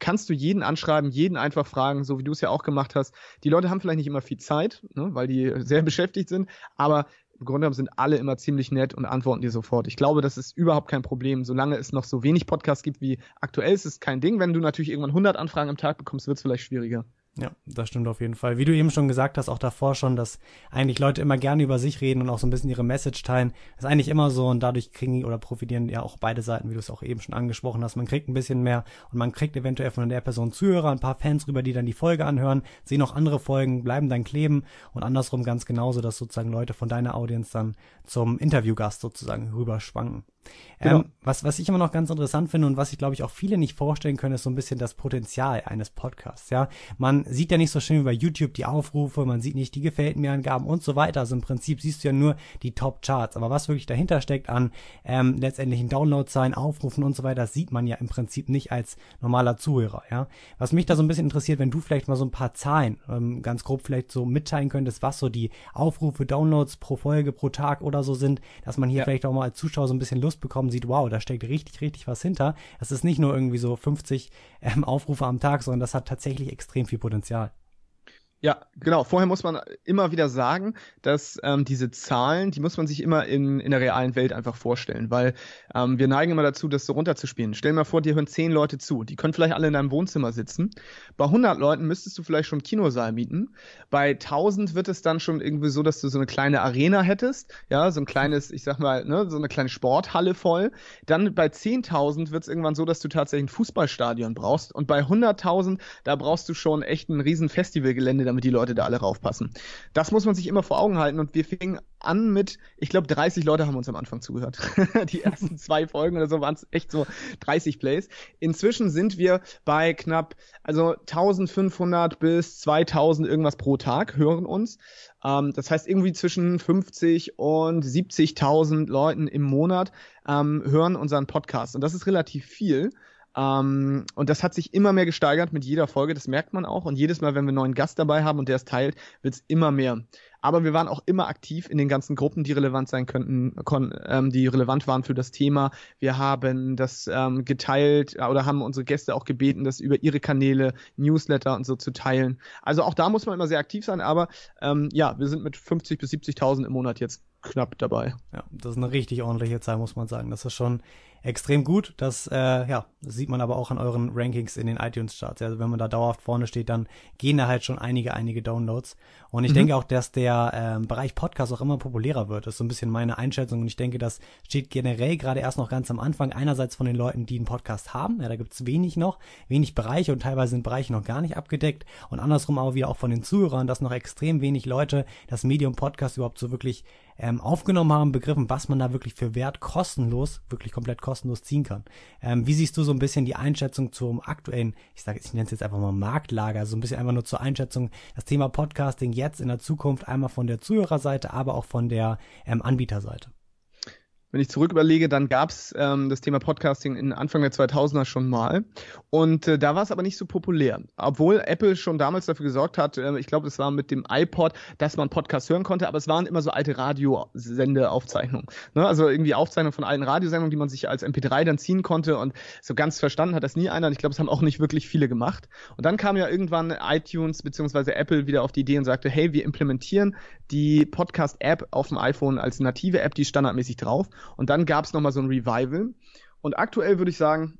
kannst du jeden anschreiben, jeden einfach fragen, so wie du es ja auch gemacht hast. Die Leute haben vielleicht nicht immer viel Zeit, ne, weil die sehr beschäftigt sind, aber im Grunde genommen sind alle immer ziemlich nett und antworten dir sofort. Ich glaube, das ist überhaupt kein Problem. Solange es noch so wenig Podcasts gibt wie aktuell, ist es kein Ding. Wenn du natürlich irgendwann 100 Anfragen am Tag bekommst, wird es vielleicht schwieriger. Ja, das stimmt auf jeden Fall. Wie du eben schon gesagt hast, auch davor schon, dass eigentlich Leute immer gerne über sich reden und auch so ein bisschen ihre Message teilen. Das ist eigentlich immer so und dadurch kriegen oder profitieren ja auch beide Seiten, wie du es auch eben schon angesprochen hast. Man kriegt ein bisschen mehr und man kriegt eventuell von der Person Zuhörer, ein paar Fans rüber, die dann die Folge anhören, sehen auch andere Folgen, bleiben dann kleben und andersrum ganz genauso, dass sozusagen Leute von deiner Audience dann zum Interviewgast sozusagen rüberschwanken. Genau. Ähm, was, was ich immer noch ganz interessant finde und was ich glaube ich auch viele nicht vorstellen können, ist so ein bisschen das Potenzial eines Podcasts. Ja, man sieht ja nicht so schön über YouTube die Aufrufe, man sieht nicht die gefällt mir Angaben und so weiter. Also im Prinzip siehst du ja nur die Top Charts, aber was wirklich dahinter steckt an ähm, letztendlichen Downloadzahlen, Aufrufen und so weiter, das sieht man ja im Prinzip nicht als normaler Zuhörer. Ja, was mich da so ein bisschen interessiert, wenn du vielleicht mal so ein paar Zahlen ähm, ganz grob vielleicht so mitteilen könntest, was so die Aufrufe, Downloads pro Folge, pro Tag oder so sind, dass man hier ja. vielleicht auch mal als Zuschauer so ein bisschen Lust bekommen sieht, wow, da steckt richtig, richtig was hinter. Das ist nicht nur irgendwie so 50 ähm, Aufrufe am Tag, sondern das hat tatsächlich extrem viel Potenzial. Ja, genau. Vorher muss man immer wieder sagen, dass ähm, diese Zahlen, die muss man sich immer in, in der realen Welt einfach vorstellen, weil ähm, wir neigen immer dazu, das so runterzuspielen. Stell dir mal vor, dir hören zehn Leute zu. Die können vielleicht alle in deinem Wohnzimmer sitzen. Bei 100 Leuten müsstest du vielleicht schon einen Kinosaal mieten. Bei 1000 wird es dann schon irgendwie so, dass du so eine kleine Arena hättest. Ja, so ein kleines, ich sag mal, ne, so eine kleine Sporthalle voll. Dann bei 10.000 wird es irgendwann so, dass du tatsächlich ein Fußballstadion brauchst. Und bei 100.000, da brauchst du schon echt ein riesen Festivalgelände damit die Leute da alle raufpassen. Das muss man sich immer vor Augen halten und wir fingen an mit, ich glaube, 30 Leute haben uns am Anfang zugehört. die ersten zwei Folgen oder so waren es echt so 30 Plays. Inzwischen sind wir bei knapp, also 1500 bis 2000 irgendwas pro Tag hören uns. Ähm, das heißt, irgendwie zwischen 50 und 70.000 Leuten im Monat ähm, hören unseren Podcast. Und das ist relativ viel. Ähm, und das hat sich immer mehr gesteigert mit jeder Folge, das merkt man auch. Und jedes Mal, wenn wir einen neuen Gast dabei haben und der es teilt, wird es immer mehr. Aber wir waren auch immer aktiv in den ganzen Gruppen, die relevant sein könnten, kon, ähm, die relevant waren für das Thema. Wir haben das ähm, geteilt äh, oder haben unsere Gäste auch gebeten, das über ihre Kanäle, Newsletter und so zu teilen. Also auch da muss man immer sehr aktiv sein, aber ähm, ja, wir sind mit 50 bis 70.000 im Monat jetzt knapp dabei. Ja, das ist eine richtig ordentliche Zahl, muss man sagen. Das ist schon extrem gut. Das, äh, ja, das sieht man aber auch an euren Rankings in den iTunes-Charts. Also wenn man da dauerhaft vorne steht, dann gehen da halt schon einige, einige Downloads. Und ich mhm. denke auch, dass der ähm, Bereich Podcast auch immer populärer wird. Das ist so ein bisschen meine Einschätzung. Und ich denke, das steht generell gerade erst noch ganz am Anfang. Einerseits von den Leuten, die einen Podcast haben. Ja, da gibt's wenig noch, wenig Bereiche und teilweise sind Bereiche noch gar nicht abgedeckt. Und andersrum aber wieder auch von den Zuhörern, dass noch extrem wenig Leute das Medium Podcast überhaupt so wirklich ähm, aufgenommen haben, begriffen, was man da wirklich für Wert kostenlos, wirklich komplett kostenlos ziehen kann. Ähm, wie siehst du so ein bisschen die Einschätzung zum aktuellen, ich sage, ich nenne es jetzt einfach mal Marktlager, so ein bisschen einfach nur zur Einschätzung, das Thema Podcasting jetzt in der Zukunft einmal von der Zuhörerseite, aber auch von der ähm, Anbieterseite? Wenn ich zurück überlege, dann gab's ähm, das Thema Podcasting in Anfang der 2000er schon mal. Und äh, da war es aber nicht so populär. Obwohl Apple schon damals dafür gesorgt hat, äh, ich glaube, es war mit dem iPod, dass man Podcasts hören konnte, aber es waren immer so alte Radiosendeaufzeichnungen. Ne? Also irgendwie Aufzeichnungen von alten Radiosendungen, die man sich als MP3 dann ziehen konnte. Und so ganz verstanden hat das nie einer. Und ich glaube, es haben auch nicht wirklich viele gemacht. Und dann kam ja irgendwann iTunes bzw. Apple wieder auf die Idee und sagte, hey, wir implementieren die Podcast-App auf dem iPhone als native App, die standardmäßig drauf. Und dann gab es nochmal so ein Revival. Und aktuell würde ich sagen,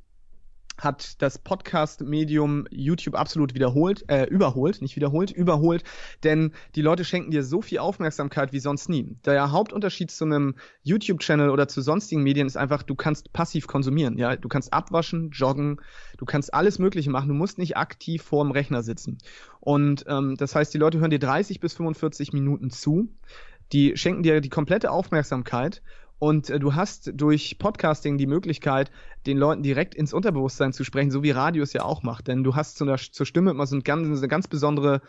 hat das Podcast-Medium YouTube absolut wiederholt, äh, überholt, nicht wiederholt, überholt, denn die Leute schenken dir so viel Aufmerksamkeit wie sonst nie. Der Hauptunterschied zu einem YouTube-Channel oder zu sonstigen Medien ist einfach, du kannst passiv konsumieren, ja, du kannst abwaschen, joggen, du kannst alles Mögliche machen, du musst nicht aktiv vor dem Rechner sitzen. Und ähm, das heißt, die Leute hören dir 30 bis 45 Minuten zu, die schenken dir die komplette Aufmerksamkeit Und äh, du hast durch Podcasting die Möglichkeit, den Leuten direkt ins Unterbewusstsein zu sprechen, so wie Radio es ja auch macht. Denn du hast zu einer, zur Stimme immer so ein ganz, eine ganz besondere,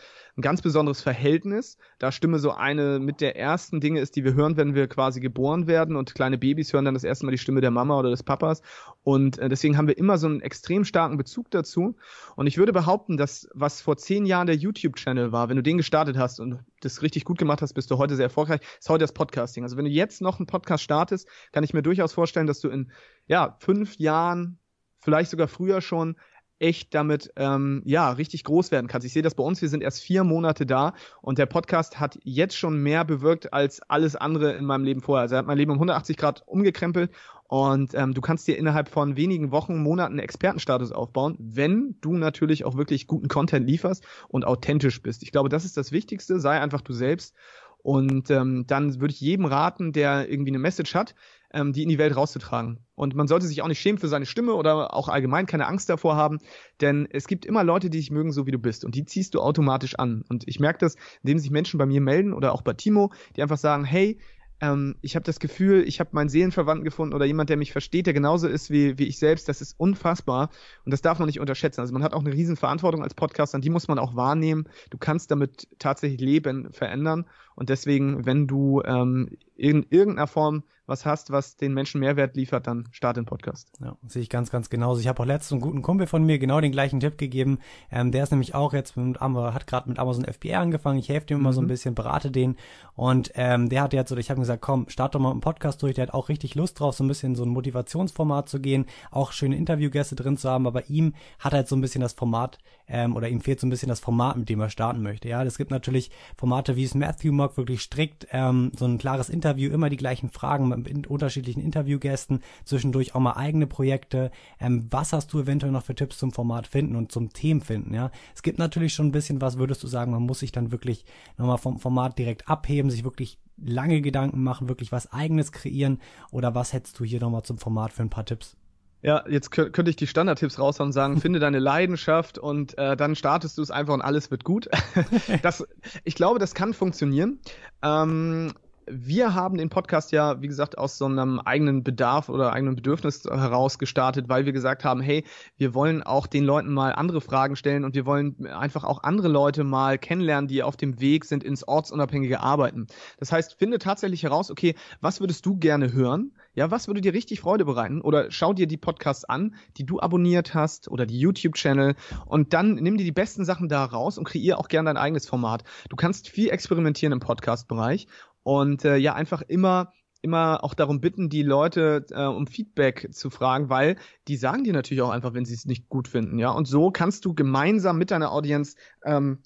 ein ganz besonderes Verhältnis. Da Stimme so eine mit der ersten Dinge ist, die wir hören, wenn wir quasi geboren werden. Und kleine Babys hören dann das erste Mal die Stimme der Mama oder des Papas. Und äh, deswegen haben wir immer so einen extrem starken Bezug dazu. Und ich würde behaupten, dass was vor zehn Jahren der YouTube-Channel war, wenn du den gestartet hast und das richtig gut gemacht hast, bist du heute sehr erfolgreich, ist heute das Podcasting. Also wenn du jetzt noch einen Podcast startest, kann ich mir durchaus vorstellen, dass du in ja, fünf Jahren, vielleicht sogar früher schon, echt damit ähm, ja richtig groß werden kannst. Ich sehe das bei uns, wir sind erst vier Monate da und der Podcast hat jetzt schon mehr bewirkt als alles andere in meinem Leben vorher. Also er hat mein Leben um 180 Grad umgekrempelt und ähm, du kannst dir innerhalb von wenigen Wochen, Monaten Expertenstatus aufbauen, wenn du natürlich auch wirklich guten Content lieferst und authentisch bist. Ich glaube, das ist das Wichtigste. Sei einfach du selbst. Und ähm, dann würde ich jedem raten, der irgendwie eine Message hat, ähm, die in die Welt rauszutragen. Und man sollte sich auch nicht schämen für seine Stimme oder auch allgemein keine Angst davor haben, denn es gibt immer Leute, die dich mögen, so wie du bist. Und die ziehst du automatisch an. Und ich merke das, indem sich Menschen bei mir melden oder auch bei Timo, die einfach sagen, hey, ähm, ich habe das Gefühl, ich habe meinen Seelenverwandten gefunden oder jemand, der mich versteht, der genauso ist wie, wie ich selbst. Das ist unfassbar und das darf man nicht unterschätzen. Also man hat auch eine riesen Verantwortung als Podcaster, die muss man auch wahrnehmen. Du kannst damit tatsächlich Leben verändern und deswegen, wenn du ähm, in irgendeiner Form was hast, was den Menschen Mehrwert liefert, dann start den Podcast. Ja, sehe ich ganz, ganz genauso. Ich habe auch letztens einen guten Kumpel von mir genau den gleichen Tipp gegeben. Ähm, der ist nämlich auch jetzt mit, hat gerade mit Amazon FBA angefangen. Ich helfe dem mhm. immer so ein mhm. bisschen, berate den. Und ähm, der hat jetzt, so, ich habe gesagt, komm, start doch mal einen Podcast durch. Der hat auch richtig Lust drauf, so ein bisschen so ein Motivationsformat zu gehen, auch schöne Interviewgäste drin zu haben. Aber ihm hat halt so ein bisschen das Format ähm, oder ihm fehlt so ein bisschen das Format, mit dem er starten möchte. Ja, es gibt natürlich Formate, wie es Matthew mag, wirklich strikt, ähm, so ein klares Interview, immer die gleichen Fragen mit unterschiedlichen Interviewgästen, zwischendurch auch mal eigene Projekte. Ähm, was hast du eventuell noch für Tipps zum Format finden und zum Themen finden? Ja, es gibt natürlich schon ein bisschen was, würdest du sagen, man muss sich dann wirklich nochmal vom Format direkt abheben, sich wirklich lange Gedanken machen, wirklich was eigenes kreieren oder was hättest du hier nochmal zum Format für ein paar Tipps? Ja, jetzt könnte ich die Standardtipps raushauen und sagen, finde deine Leidenschaft und äh, dann startest du es einfach und alles wird gut. das, ich glaube, das kann funktionieren. Ähm, wir haben den Podcast ja, wie gesagt, aus so einem eigenen Bedarf oder eigenen Bedürfnis heraus gestartet, weil wir gesagt haben, hey, wir wollen auch den Leuten mal andere Fragen stellen und wir wollen einfach auch andere Leute mal kennenlernen, die auf dem Weg sind ins ortsunabhängige Arbeiten. Das heißt, finde tatsächlich heraus, okay, was würdest du gerne hören? Ja, was würde dir richtig Freude bereiten? Oder schau dir die Podcasts an, die du abonniert hast oder die YouTube-Channel und dann nimm dir die besten Sachen da raus und kreier auch gerne dein eigenes Format. Du kannst viel experimentieren im Podcast-Bereich und äh, ja, einfach immer immer auch darum bitten, die Leute äh, um Feedback zu fragen, weil die sagen dir natürlich auch einfach, wenn sie es nicht gut finden, ja. Und so kannst du gemeinsam mit deiner Audience ähm,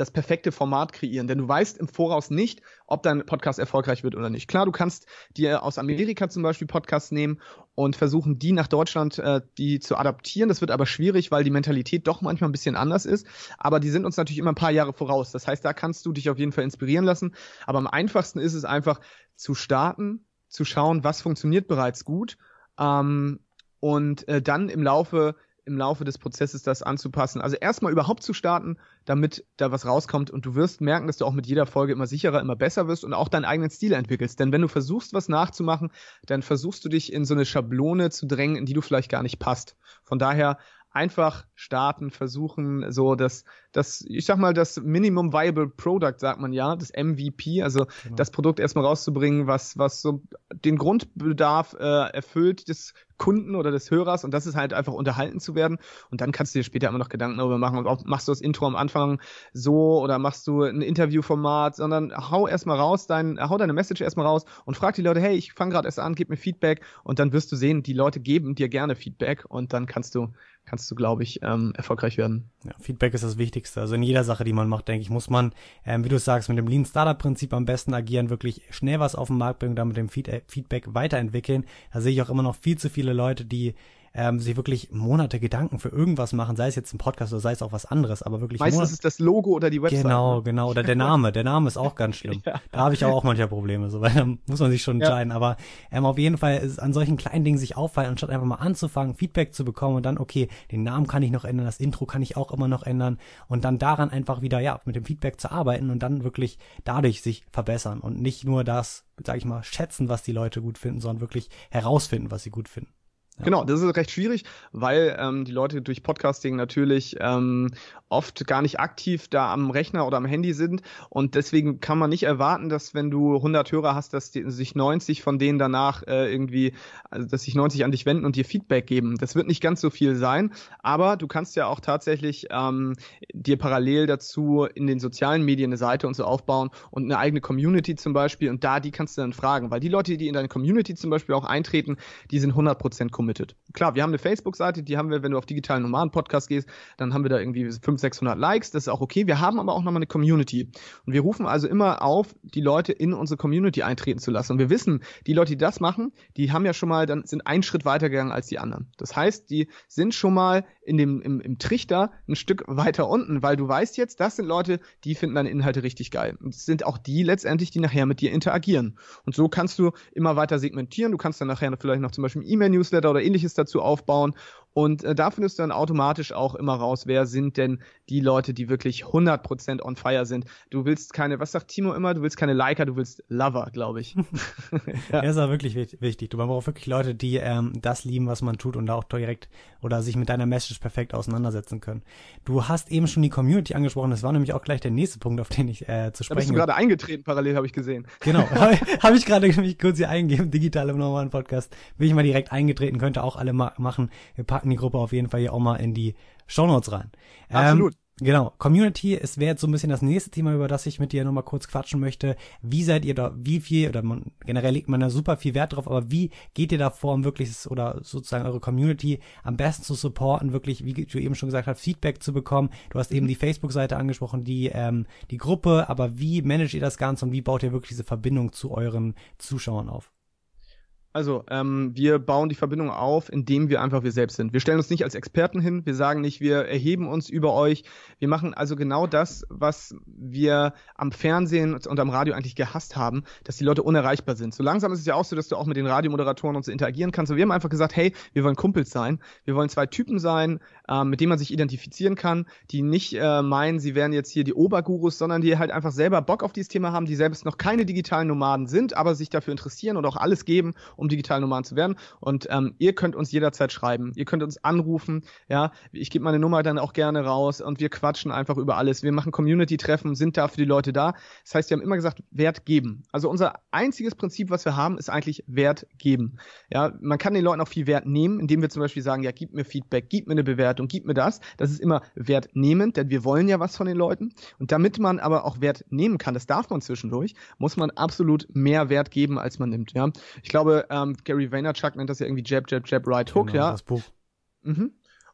das perfekte Format kreieren, denn du weißt im Voraus nicht, ob dein Podcast erfolgreich wird oder nicht. Klar, du kannst dir aus Amerika zum Beispiel Podcasts nehmen und versuchen, die nach Deutschland äh, die zu adaptieren. Das wird aber schwierig, weil die Mentalität doch manchmal ein bisschen anders ist. Aber die sind uns natürlich immer ein paar Jahre voraus. Das heißt, da kannst du dich auf jeden Fall inspirieren lassen. Aber am einfachsten ist es einfach zu starten, zu schauen, was funktioniert bereits gut ähm, und äh, dann im Laufe im Laufe des Prozesses das anzupassen. Also erstmal überhaupt zu starten, damit da was rauskommt und du wirst merken, dass du auch mit jeder Folge immer sicherer, immer besser wirst und auch deinen eigenen Stil entwickelst. Denn wenn du versuchst, was nachzumachen, dann versuchst du dich in so eine Schablone zu drängen, in die du vielleicht gar nicht passt. Von daher einfach starten, versuchen, so das, das, ich sag mal, das Minimum Viable Product, sagt man ja, das MVP, also genau. das Produkt erstmal rauszubringen, was, was so den Grundbedarf äh, erfüllt des Kunden oder des Hörers und das ist halt einfach unterhalten zu werden und dann kannst du dir später immer noch Gedanken darüber machen, ob machst du das Intro am Anfang so oder machst du ein Interviewformat, sondern hau erstmal raus, dein, hau deine Message erstmal raus und frag die Leute, hey, ich fange gerade erst an, gib mir Feedback und dann wirst du sehen, die Leute geben dir gerne Feedback und dann kannst du kannst du, glaube ich, ähm, erfolgreich werden. Ja, Feedback ist das Wichtigste. Also in jeder Sache, die man macht, denke ich, muss man, ähm, wie du sagst, mit dem Lean Startup Prinzip am besten agieren, wirklich schnell was auf den Markt bringen, dann mit dem äh, Feedback weiterentwickeln. Da sehe ich auch immer noch viel zu viele Leute, die ähm, sich wirklich Monate Gedanken für irgendwas machen, sei es jetzt ein Podcast oder sei es auch was anderes, aber wirklich Meistens Monate. ist das Logo oder die Website. Genau, ne? genau. Oder der Name. Der Name ist auch ganz schlimm. Ja. Da habe ich auch manchmal Probleme, so, weil da muss man sich schon Ja. entscheiden. Aber ähm, auf jeden Fall ist es an solchen kleinen Dingen sich auffallen, anstatt einfach mal anzufangen, Feedback zu bekommen und dann, okay, den Namen kann ich noch ändern, das Intro kann ich auch immer noch ändern und dann daran einfach wieder, ja, mit dem Feedback zu arbeiten und dann wirklich dadurch sich verbessern und nicht nur das, sag ich mal, schätzen, was die Leute gut finden, sondern wirklich herausfinden, was sie gut finden. Genau, das ist recht schwierig, weil ähm, die Leute durch Podcasting natürlich ähm, oft gar nicht aktiv da am Rechner oder am Handy sind und deswegen kann man nicht erwarten, dass wenn du 100 Hörer hast, dass die, sich 90 von denen danach äh, irgendwie, also dass sich 90 an dich wenden und dir Feedback geben. Das wird nicht ganz so viel sein, aber du kannst ja auch tatsächlich ähm, dir parallel dazu in den sozialen Medien eine Seite und so aufbauen und eine eigene Community zum Beispiel und da die kannst du dann fragen, weil die Leute, die in deine Community zum Beispiel auch eintreten, die sind 100% committed. Klar, wir haben eine Facebook-Seite, die haben wir, wenn du auf digitalen Nomaden Podcast gehst, dann haben wir da irgendwie 500, 600 Likes, das ist auch okay. Wir haben aber auch nochmal eine Community und wir rufen also immer auf, die Leute in unsere Community eintreten zu lassen und wir wissen, die Leute, die das machen, die haben ja schon mal, dann sind einen Schritt weitergegangen als die anderen. Das heißt, die sind schon mal in dem, im, im Trichter ein Stück weiter unten, weil du weißt jetzt, das sind Leute, die finden deine Inhalte richtig geil. Und es sind auch die letztendlich, die nachher mit dir interagieren. Und so kannst du immer weiter segmentieren. Du kannst dann nachher vielleicht noch zum Beispiel E-Mail-Newsletter oder ähnliches dazu aufbauen. Und äh, da findest du dann automatisch auch immer raus, wer sind denn die Leute, die wirklich 100% on fire sind. Du willst keine, was sagt Timo immer? Du willst keine Liker, du willst Lover, glaube ich. Ja, ist aber wirklich wich- wichtig. Du man braucht wirklich Leute, die ähm, das lieben, was man tut und da auch direkt oder sich mit deiner Message perfekt auseinandersetzen können. Du hast eben schon die Community angesprochen. Das war nämlich auch gleich der nächste Punkt, auf den ich äh, zu Da bist sprechen du gerade eingetreten, parallel habe ich gesehen. Genau, habe hab ich gerade mich kurz hier eingegeben, digital im normalen Podcast. Bin ich mal direkt eingetreten, könnte auch alle ma machen. Wir packen die Gruppe auf jeden Fall hier auch mal in die Shownotes rein. Absolut. Ähm, Genau, Community, es wäre jetzt so ein bisschen das nächste Thema, über das ich mit dir nochmal kurz quatschen möchte. Wie seid ihr da, wie viel, oder man, generell legt man da super viel Wert drauf, aber wie geht ihr da vor, um wirklich, oder sozusagen eure Community am besten zu supporten, wirklich, wie du eben schon gesagt hast, Feedback zu bekommen? Du hast eben die Facebook-Seite angesprochen, die, ähm, die Gruppe, aber wie managt ihr das Ganze und wie baut ihr wirklich diese Verbindung zu euren Zuschauern auf? Also, ähm, wir bauen die Verbindung auf, indem wir einfach wir selbst sind. Wir stellen uns nicht als Experten hin, wir sagen nicht, wir erheben uns über euch. Wir machen also genau das, was wir am Fernsehen und am Radio eigentlich gehasst haben, dass die Leute unerreichbar sind. So langsam ist es ja auch so, dass du auch mit den Radiomoderatoren und so interagieren kannst. Und wir haben einfach gesagt, hey, wir wollen Kumpels sein. Wir wollen zwei Typen sein, ähm, mit denen man sich identifizieren kann, die nicht äh, meinen, sie wären jetzt hier die Obergurus, sondern die halt einfach selber Bock auf dieses Thema haben, die selbst noch keine digitalen Nomaden sind, aber sich dafür interessieren und auch alles geben, um digital Nomaden zu werden. Und ähm, ihr könnt uns jederzeit schreiben. Ihr könnt uns anrufen. Ja, ich gebe meine Nummer dann auch gerne raus und wir quatschen einfach über alles. Wir machen Community-Treffen, sind da für die Leute da. Das heißt, wir haben immer gesagt, Wert geben. Also unser einziges Prinzip, was wir haben, ist eigentlich Wert geben. Ja, man kann den Leuten auch viel Wert nehmen, indem wir zum Beispiel sagen, ja, gib mir Feedback, gib mir eine Bewertung, gib mir das. Das ist immer wertnehmend, denn wir wollen ja was von den Leuten. Und damit man aber auch Wert nehmen kann, das darf man zwischendurch, muss man absolut mehr Wert geben, als man nimmt. Ja, ich glaube, ähm, Gary Vaynerchuk nennt das ja irgendwie Jab, Jab, Jab, Right Hook. Genau, ja, Das Buch. Mhm.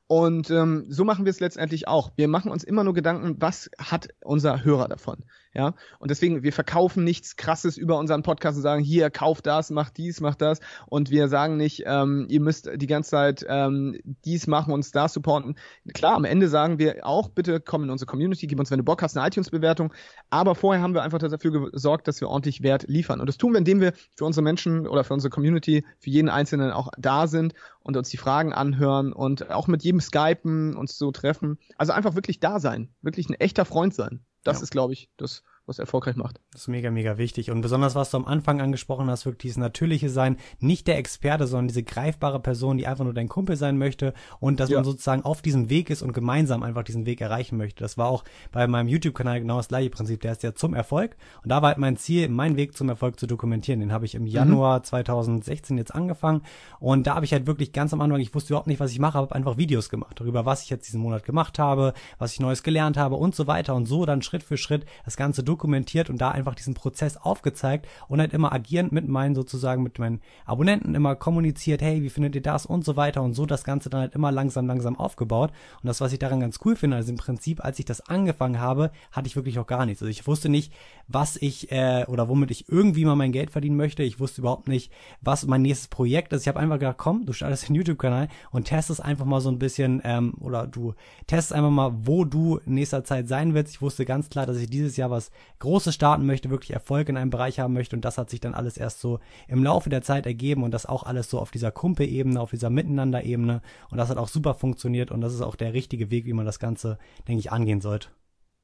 Und ähm, so machen wir es letztendlich auch. Wir machen uns immer nur Gedanken, was hat unser Hörer davon? Ja, und deswegen, wir verkaufen nichts Krasses über unseren Podcast und sagen, hier, kauf das, mach dies, mach das. Und wir sagen nicht, ähm, ihr müsst die ganze Zeit ähm, dies machen, uns da supporten. Klar, am Ende sagen wir auch, bitte komm in unsere Community, gib uns, wenn du Bock hast, eine iTunes-Bewertung. Aber vorher haben wir einfach dafür gesorgt, dass wir ordentlich Wert liefern. Und das tun wir, indem wir für unsere Menschen oder für unsere Community, für jeden Einzelnen auch da sind und uns die Fragen anhören und auch mit jedem skypen, uns so treffen. Also einfach wirklich da sein, wirklich ein echter Freund sein. Das Ja. ist, glaube ich, das, was erfolgreich macht. Das ist mega, mega wichtig. Und besonders, was du am Anfang angesprochen hast, wirklich dieses natürliche Sein, nicht der Experte, sondern diese greifbare Person, die einfach nur dein Kumpel sein möchte und dass Ja. man sozusagen auf diesem Weg ist und gemeinsam einfach diesen Weg erreichen möchte. Das war auch bei meinem YouTube-Kanal genau das gleiche Prinzip. Der ist ja zum Erfolg. Und da war halt mein Ziel, meinen Weg zum Erfolg zu dokumentieren. Den habe ich im Januar 2016 jetzt angefangen. Und da habe ich halt wirklich ganz am Anfang, ich wusste überhaupt nicht, was ich mache, habe einfach Videos gemacht darüber, was ich jetzt diesen Monat gemacht habe, was ich Neues gelernt habe und so weiter. Und so dann Schritt für Schritt das Ganze dokumentiert und da einfach diesen Prozess aufgezeigt und halt immer agierend mit meinen sozusagen, mit meinen Abonnenten immer kommuniziert, hey, wie findet ihr das und so weiter und so das Ganze dann halt immer langsam, langsam aufgebaut. Und das, was ich daran ganz cool finde, also im Prinzip, als ich das angefangen habe, hatte ich wirklich auch gar nichts. Also ich wusste nicht, was ich äh, oder womit ich irgendwie mal mein Geld verdienen möchte. Ich wusste überhaupt nicht, was mein nächstes Projekt ist. Ich habe einfach gedacht, komm, du startest den YouTube-Kanal und testest einfach mal so ein bisschen ähm, oder du testest einfach mal, wo du in nächster Zeit sein willst. Ich wusste ganz klar, dass ich dieses Jahr was Großes starten möchte, wirklich Erfolg in einem Bereich haben möchte und das hat sich dann alles erst so im Laufe der Zeit ergeben und das auch alles so auf dieser Kumpel-Ebene, auf dieser Miteinander-Ebene und das hat auch super funktioniert und das ist auch der richtige Weg, wie man das Ganze, denke ich, angehen sollte.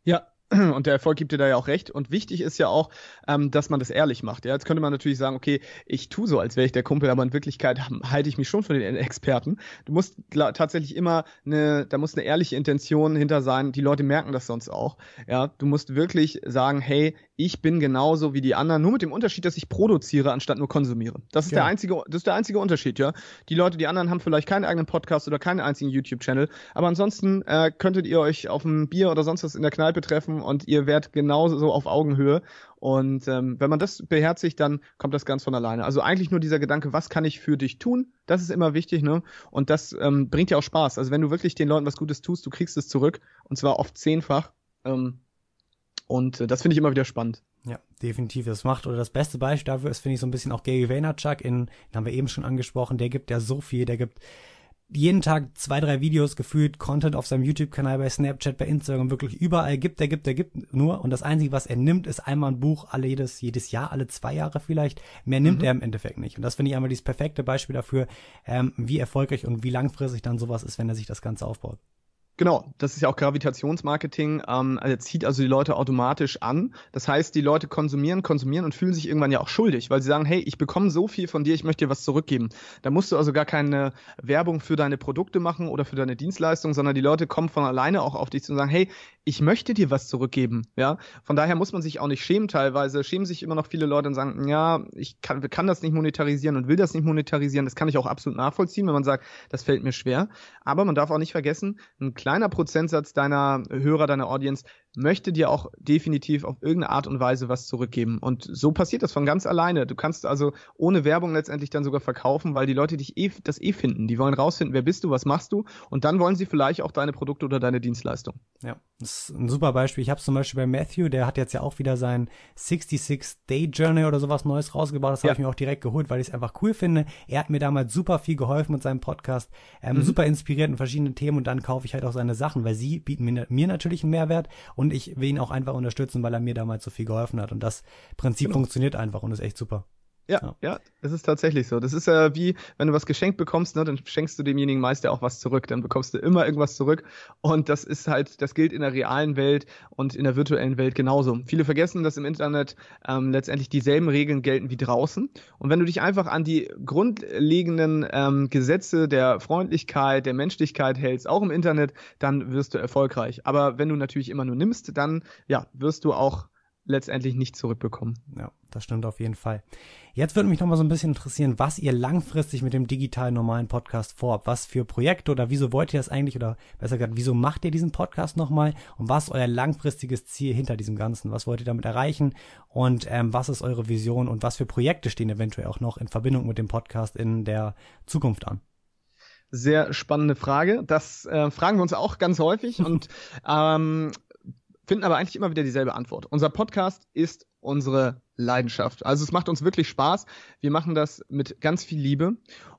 Ja, und der Erfolg gibt dir da ja auch recht. Und wichtig ist ja auch, ähm, dass man das ehrlich macht. Ja, jetzt könnte man natürlich sagen, okay, ich tue so, als wäre ich der Kumpel, aber in Wirklichkeit halte ich mich schon für den Experten. Du musst tatsächlich immer eine, da muss eine ehrliche Intention hinter sein. Die Leute merken das sonst auch. Ja, du musst wirklich sagen, hey, ich bin genauso wie die anderen, nur mit dem Unterschied, dass ich produziere anstatt nur konsumiere. Das ist ja. der einzige, das ist der einzige Unterschied, ja. Die Leute, die anderen haben vielleicht keinen eigenen Podcast oder keinen einzigen YouTube-Channel, aber ansonsten äh, könntet ihr euch auf ein Bier oder sonst was in der Kneipe treffen und ihr werdet genauso so auf Augenhöhe. Und ähm, wenn man das beherzigt, dann kommt das ganz von alleine. Also eigentlich nur dieser Gedanke, was kann ich für dich tun? Das ist immer wichtig, ne? Und das ähm, bringt ja auch Spaß. Also wenn du wirklich den Leuten was Gutes tust, du kriegst es zurück und zwar oft zehnfach. Ähm, und äh, das finde ich immer wieder spannend. Ja, definitiv. Das macht, oder das beste Beispiel dafür ist, finde ich, so ein bisschen auch Gary Vaynerchuk, in, den haben wir eben schon angesprochen, der gibt ja so viel, der gibt jeden Tag zwei, drei Videos gefühlt, Content auf seinem YouTube-Kanal, bei Snapchat, bei Instagram, wirklich überall gibt er, gibt er, gibt nur. Und das Einzige, was er nimmt, ist einmal ein Buch, alle jedes, jedes Jahr, alle zwei Jahre vielleicht. Mehr nimmt mhm. er im Endeffekt nicht. Und das finde ich einmal dieses perfekte Beispiel dafür, ähm, wie erfolgreich und wie langfristig dann sowas ist, wenn er sich das Ganze aufbaut. Genau, das ist ja auch Gravitationsmarketing. Ähm, also zieht also die Leute automatisch an. Das heißt, die Leute konsumieren, konsumieren und fühlen sich irgendwann ja auch schuldig, weil sie sagen, hey, ich bekomme so viel von dir, ich möchte dir was zurückgeben. Da musst du also gar keine Werbung für deine Produkte machen oder für deine Dienstleistung, sondern die Leute kommen von alleine auch auf dich zu sagen, hey, ich möchte dir was zurückgeben. Ja, von daher muss man sich auch nicht schämen. Teilweise schämen sich immer noch viele Leute und sagen, ja, ich kann, kann das nicht monetarisieren und will das nicht monetarisieren. Das kann ich auch absolut nachvollziehen, wenn man sagt, das fällt mir schwer. Aber man darf auch nicht vergessen, ein kleiner Prozentsatz deiner Hörer, deiner Audience möchte dir auch definitiv auf irgendeine Art und Weise was zurückgeben. Und so passiert das von ganz alleine. Du kannst also ohne Werbung letztendlich dann sogar verkaufen, weil die Leute dich eh, das eh finden. Die wollen rausfinden, wer bist du, was machst du und dann wollen sie vielleicht auch deine Produkte oder deine Dienstleistung. Ja, das ist ein super Beispiel. Ich habe zum Beispiel bei Matthew, der hat jetzt ja auch wieder sein 66 Day Journey oder sowas Neues rausgebaut. Das habe ja. ich mir auch direkt geholt, weil ich es einfach cool finde. Er hat mir damals super viel geholfen mit seinem Podcast, ähm, mhm. super inspiriert in verschiedenen Themen und dann kaufe ich halt auch seine Sachen, weil sie bieten mir, mir natürlich einen Mehrwert und ich will ihn auch einfach unterstützen, weil er mir damals so viel geholfen hat. Und das Prinzip genau. funktioniert einfach und ist echt super. Ja, ja, ja, es ist tatsächlich so. Das ist ja äh, wie, wenn du was geschenkt bekommst, ne, dann schenkst du demjenigen meist ja auch was zurück. Dann bekommst du immer irgendwas zurück. Und das ist halt, das gilt in der realen Welt und in der virtuellen Welt genauso. Viele vergessen, dass im Internet ähm, letztendlich dieselben Regeln gelten wie draußen. Und wenn du dich einfach an die grundlegenden ähm, Gesetze der Freundlichkeit, der Menschlichkeit hältst, auch im Internet, dann wirst du erfolgreich. Aber wenn du natürlich immer nur nimmst, dann ja, wirst du auch letztendlich nicht zurückbekommen. Ja, das stimmt auf jeden Fall. Jetzt würde mich noch mal so ein bisschen interessieren, was ihr langfristig mit dem digitalen normalen Podcast vorhabt. Was für Projekte oder wieso wollt ihr das eigentlich oder besser gesagt, wieso macht ihr diesen Podcast nochmal und was ist euer langfristiges Ziel hinter diesem Ganzen? Was wollt ihr damit erreichen und ähm, was ist eure Vision und was für Projekte stehen eventuell auch noch in Verbindung mit dem Podcast in der Zukunft an? Sehr spannende Frage. Das äh, fragen wir uns auch ganz häufig und ähm, finden aber eigentlich immer wieder dieselbe Antwort. Unser Podcast ist unsere Leidenschaft. Also es macht uns wirklich Spaß. Wir machen das mit ganz viel Liebe.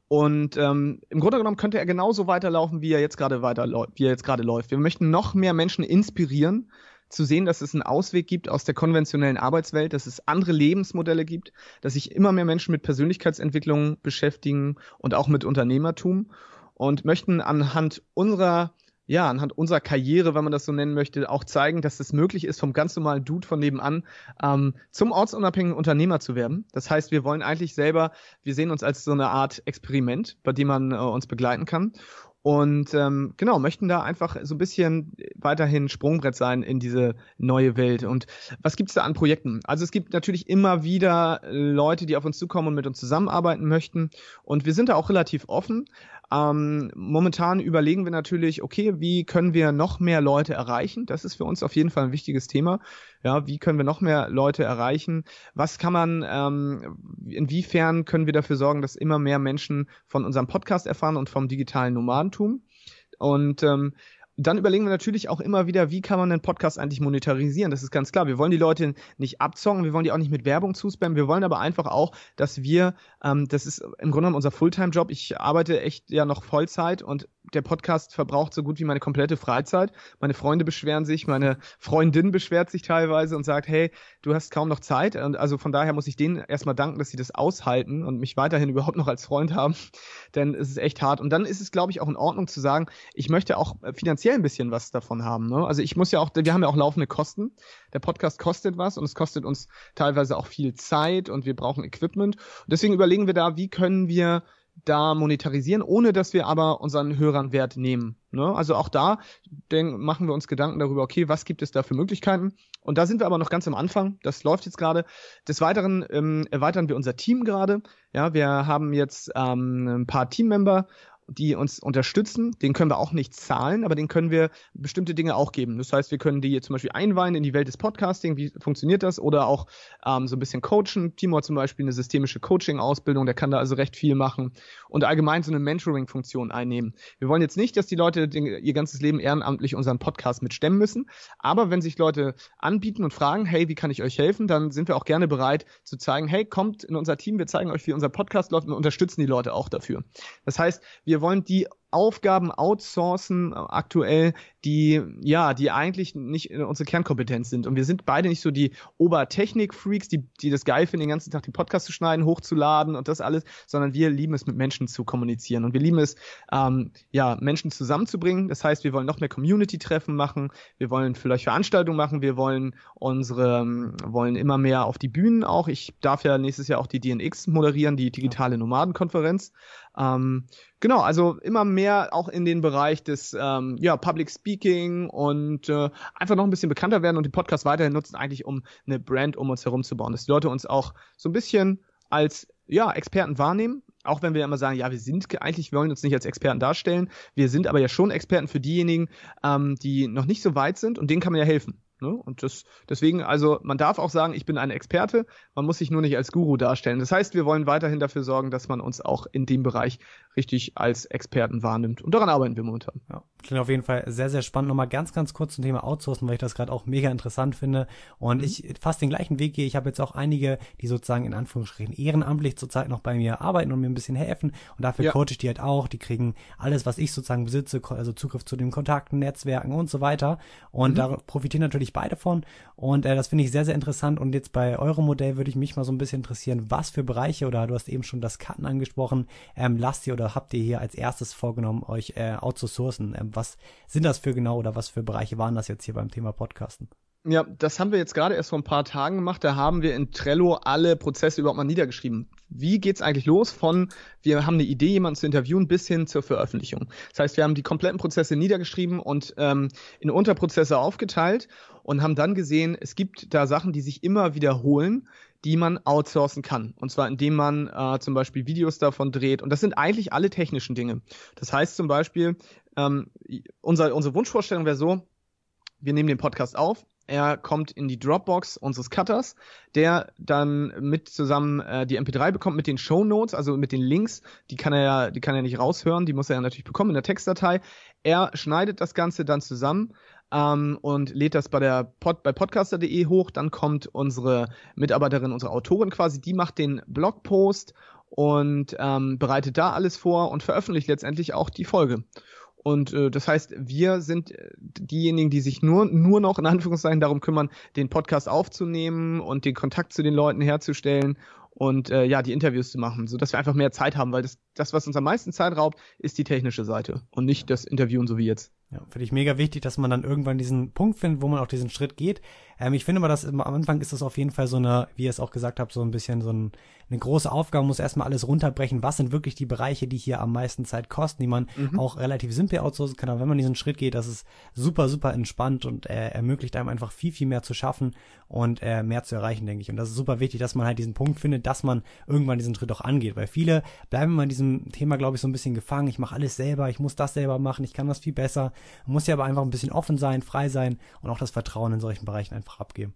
Und ähm, im Grunde genommen könnte er genauso weiterlaufen, wie er jetzt gerade weiterläuft, wie er jetzt gerade läuft. Wir möchten noch mehr Menschen inspirieren, zu sehen, dass es einen Ausweg gibt aus der konventionellen Arbeitswelt, dass es andere Lebensmodelle gibt, dass sich immer mehr Menschen mit Persönlichkeitsentwicklung beschäftigen und auch mit Unternehmertum und möchten anhand unserer ja, anhand unserer Karriere, wenn man das so nennen möchte, auch zeigen, dass es möglich ist, vom ganz normalen Dude von nebenan ähm, zum ortsunabhängigen Unternehmer zu werden. Das heißt, wir wollen eigentlich selber, wir sehen uns als so eine Art Experiment, bei dem man äh, uns begleiten kann. Und ähm, genau, möchten da einfach so ein bisschen weiterhin Sprungbrett sein in diese neue Welt. Und was gibt's da an Projekten? Also es gibt natürlich immer wieder Leute, die auf uns zukommen und mit uns zusammenarbeiten möchten. Und wir sind da auch relativ offen. Ähm, momentan überlegen wir natürlich, okay, wie können wir noch mehr Leute erreichen? Das ist für uns auf jeden Fall ein wichtiges Thema. Ja, wie können wir noch mehr Leute erreichen? Was kann man, ähm, inwiefern können wir dafür sorgen, dass immer mehr Menschen von unserem Podcast erfahren und vom digitalen Nomadentum? Und ähm, dann überlegen wir natürlich auch immer wieder, wie kann man einen Podcast eigentlich monetarisieren? Das ist ganz klar. Wir wollen die Leute nicht abzocken, wir wollen die auch nicht mit Werbung zuspammen. Wir wollen aber einfach auch, dass wir, ähm, das ist im Grunde genommen unser Fulltime-Job. Ich arbeite echt ja noch Vollzeit und der Podcast verbraucht so gut wie meine komplette Freizeit. Meine Freunde beschweren sich, meine Freundin beschwert sich teilweise und sagt, hey, du hast kaum noch Zeit. Und also von daher muss ich denen erstmal danken, dass sie das aushalten und mich weiterhin überhaupt noch als Freund haben. Denn es ist echt hart. Und dann ist es, glaube ich, auch in Ordnung zu sagen, ich möchte auch finanziell ein bisschen was davon haben. Ne? Also ich muss ja auch, wir haben ja auch laufende Kosten. Der Podcast kostet was und es kostet uns teilweise auch viel Zeit und wir brauchen Equipment. Und deswegen überlegen wir da, wie können wir da monetarisieren, ohne dass wir aber unseren Hörern Wert nehmen. Ne? Also auch da denk, machen wir uns Gedanken darüber, okay, was gibt es da für Möglichkeiten? Und da sind wir aber noch ganz am Anfang. Das läuft jetzt gerade. Des Weiteren ähm, erweitern wir unser Team gerade. Ja, wir haben jetzt ähm, ein paar Teammember die uns unterstützen. Den können wir auch nicht zahlen, aber den können wir bestimmte Dinge auch geben. Das heißt, wir können die zum Beispiel einweihen in die Welt des Podcasting. Wie funktioniert das? Oder auch ähm, so ein bisschen coachen. Timo hat zum Beispiel eine systemische Coaching-Ausbildung, der kann da also recht viel machen und allgemein so eine Mentoring-Funktion einnehmen. Wir wollen jetzt nicht, dass die Leute den, ihr ganzes Leben ehrenamtlich unseren Podcast mitstemmen müssen, aber wenn sich Leute anbieten und fragen, hey, wie kann ich euch helfen, dann sind wir auch gerne bereit zu zeigen, hey, kommt in unser Team, wir zeigen euch, wie unser Podcast läuft und unterstützen die Leute auch dafür. Das heißt, wir wir wollen die Aufgaben outsourcen äh, aktuell, die ja, die eigentlich nicht unsere Kernkompetenz sind. Und wir sind beide nicht so die Obertechnik-Freaks, die, die das geil finden, den ganzen Tag den Podcast zu schneiden, hochzuladen und das alles, sondern wir lieben es, mit Menschen zu kommunizieren. Und wir lieben es, ähm, ja, Menschen zusammenzubringen. Das heißt, wir wollen noch mehr Community-Treffen machen, wir wollen vielleicht Veranstaltungen machen, wir wollen unsere, ähm, wollen immer mehr auf die Bühnen auch. Ich darf ja nächstes Jahr auch die DNX moderieren, die digitale Nomadenkonferenz. Ähm, genau, also immer mehr auch in den Bereich des ähm, ja, Public Speaking und äh, einfach noch ein bisschen bekannter werden und den Podcast weiterhin nutzen, eigentlich um eine Brand um uns herum zu bauen. Dass die Leute uns auch so ein bisschen als ja, Experten wahrnehmen, auch wenn wir immer sagen, ja, wir sind eigentlich, wir wollen uns nicht als Experten darstellen, wir sind aber ja schon Experten für diejenigen, ähm, die noch nicht so weit sind und denen kann man ja helfen. Ne? Und das, deswegen, also man darf auch sagen, ich bin ein Experte, man muss sich nur nicht als Guru darstellen. Das heißt, wir wollen weiterhin dafür sorgen, dass man uns auch in dem Bereich richtig als Experten wahrnimmt. Und daran arbeiten wir momentan. Ja, klingt auf jeden Fall sehr, sehr spannend. Nochmal ganz, ganz kurz zum Thema Outsourcen, weil ich das gerade auch mega interessant finde. Und mhm. ich fast den gleichen Weg gehe. Ich habe jetzt auch einige, die sozusagen in Anführungsstrichen ehrenamtlich zurzeit noch bei mir arbeiten und mir ein bisschen helfen. Und dafür ja. coache ich die halt auch. Die kriegen alles, was ich sozusagen besitze, also Zugriff zu den Kontakten, Netzwerken und so weiter. Und mhm. da profitieren natürlich beide von. Und äh, das finde ich sehr, sehr interessant. Und jetzt bei eurem Modell würde ich mich mal so ein bisschen interessieren, was für Bereiche oder du hast eben schon das Cutten angesprochen, ähm, lasst ihr oder habt ihr hier als erstes vorgenommen, euch äh, outzusourcen? Ähm, was sind das für genau oder was für Bereiche waren das jetzt hier beim Thema Podcasten? Ja, das haben wir jetzt gerade erst vor ein paar Tagen gemacht. Da haben wir in Trello alle Prozesse überhaupt mal niedergeschrieben. Wie geht's eigentlich los von wir haben eine Idee, jemanden zu interviewen, bis hin zur Veröffentlichung? Das heißt, wir haben die kompletten Prozesse niedergeschrieben und ähm, in Unterprozesse aufgeteilt und haben dann gesehen, es gibt da Sachen, die sich immer wiederholen, die man outsourcen kann. Und zwar indem man äh, zum Beispiel Videos davon dreht. Und das sind eigentlich alle technischen Dinge. Das heißt zum Beispiel, ähm, unser, unsere Wunschvorstellung wäre so, wir nehmen den Podcast auf, er kommt in die Dropbox unseres Cutters, der dann mit zusammen äh, die MP3 bekommt mit den Show Notes, also mit den Links. Die kann er ja, die kann er nicht raushören, die muss er ja natürlich bekommen in der Textdatei. Er schneidet das Ganze dann zusammen ähm, und lädt das bei der Pod, bei podcaster.de hoch. Dann kommt unsere Mitarbeiterin, unsere Autorin quasi, die macht den Blogpost und ähm, bereitet da alles vor und veröffentlicht letztendlich auch die Folge. Und äh, das heißt, wir sind äh, diejenigen, die sich nur, nur noch in Anführungszeichen darum kümmern, den Podcast aufzunehmen und den Kontakt zu den Leuten herzustellen und äh, ja, die Interviews zu machen, so dass wir einfach mehr Zeit haben, weil das, das, was uns am meisten Zeit raubt, ist die technische Seite und nicht das Interviewen so wie jetzt. Ja, finde ich mega wichtig, dass man dann irgendwann diesen Punkt findet, wo man auch diesen Schritt geht. Ähm, ich finde aber, dass am Anfang ist das auf jeden Fall so eine, wie ihr es auch gesagt habt, so ein bisschen so ein, eine große Aufgabe, muss erstmal alles runterbrechen. Was sind wirklich die Bereiche, die hier am meisten Zeit kosten, die man mhm. auch relativ simpel outsourcen kann. Aber wenn man diesen Schritt geht, das ist super, super entspannt und äh, ermöglicht einem einfach viel, viel mehr zu schaffen und äh, mehr zu erreichen, denke ich. Und das ist super wichtig, dass man halt diesen Punkt findet, dass man irgendwann diesen Schritt auch angeht. Weil viele bleiben immer in diesem Thema, glaube ich, so ein bisschen gefangen. Ich mache alles selber, ich muss das selber machen, ich kann das viel besser. Man muss ja aber einfach ein bisschen offen sein, frei sein und auch das Vertrauen in solchen Bereichen einfach abgeben.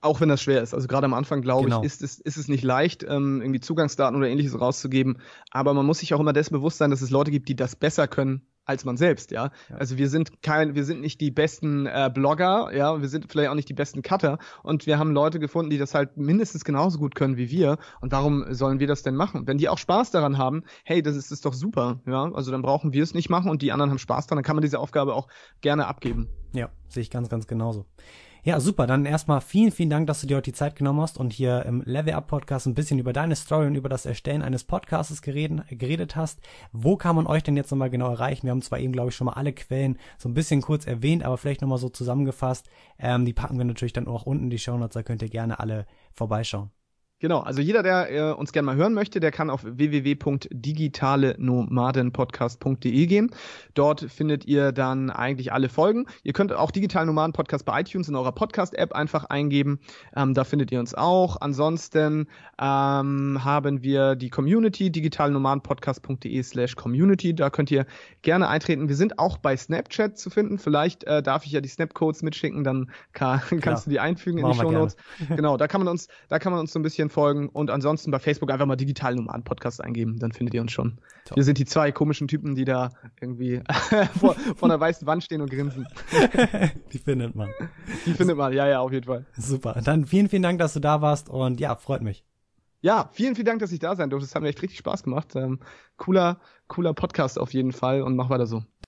Auch wenn das schwer ist. Also gerade am Anfang, glaube genau. ich, ist es, ist es nicht leicht, ähm, irgendwie Zugangsdaten oder ähnliches rauszugeben. Aber man muss sich auch immer dessen bewusst sein, dass es Leute gibt, die das besser können als man selbst, ja? ja. Also wir sind kein, wir sind nicht die besten äh, Blogger, ja, wir sind vielleicht auch nicht die besten Cutter und wir haben Leute gefunden, die das halt mindestens genauso gut können wie wir. Und warum sollen wir das denn machen? Wenn die auch Spaß daran haben, hey, das ist, ist doch super, ja. Also dann brauchen wir es nicht machen und die anderen haben Spaß daran, dann kann man diese Aufgabe auch gerne abgeben. Ja, sehe ich ganz, ganz genauso. Ja, super. Dann erstmal vielen, vielen Dank, dass du dir heute die Zeit genommen hast und hier im Level Up Podcast ein bisschen über deine Story und über das Erstellen eines Podcasts geredet, geredet hast. Wo kann man euch denn jetzt nochmal genau erreichen? Wir haben zwar eben, glaube ich, schon mal alle Quellen so ein bisschen kurz erwähnt, aber vielleicht nochmal so zusammengefasst. Ähm, die packen wir natürlich dann auch unten in die Show Notes, da könnt ihr gerne alle vorbeischauen. Genau, also jeder, der äh, uns gerne mal hören möchte, der kann auf www.digitalenomadenpodcast.de gehen. Dort findet ihr dann eigentlich alle Folgen. Ihr könnt auch Digital Nomaden Podcast bei iTunes in eurer Podcast-App einfach eingeben. Ähm, da findet ihr uns auch. Ansonsten ähm, haben wir die Community, digitalnomadenpodcast.de slash community. Da könnt ihr gerne eintreten. Wir sind auch bei Snapchat zu finden. Vielleicht äh, darf ich ja die Snap-Codes mitschicken, dann kann, kannst du die einfügen Machen in die Show Notes. genau, da kann man uns, da kann man uns so ein bisschen den folgen und ansonsten bei Facebook einfach mal Digital Nomaden Podcast eingeben, dann findet ihr uns schon. Top. Wir sind die zwei komischen Typen, die da irgendwie vor, vor einer weißen Wand stehen und grinsen. die findet man. Die findet man, ja, ja, auf jeden Fall. Super. Dann vielen, vielen Dank, dass du da warst und ja, freut mich. Ja, vielen, vielen Dank, dass ich da sein durfte. Es hat mir echt richtig Spaß gemacht. Ähm, cooler, cooler Podcast auf jeden Fall und mach weiter so.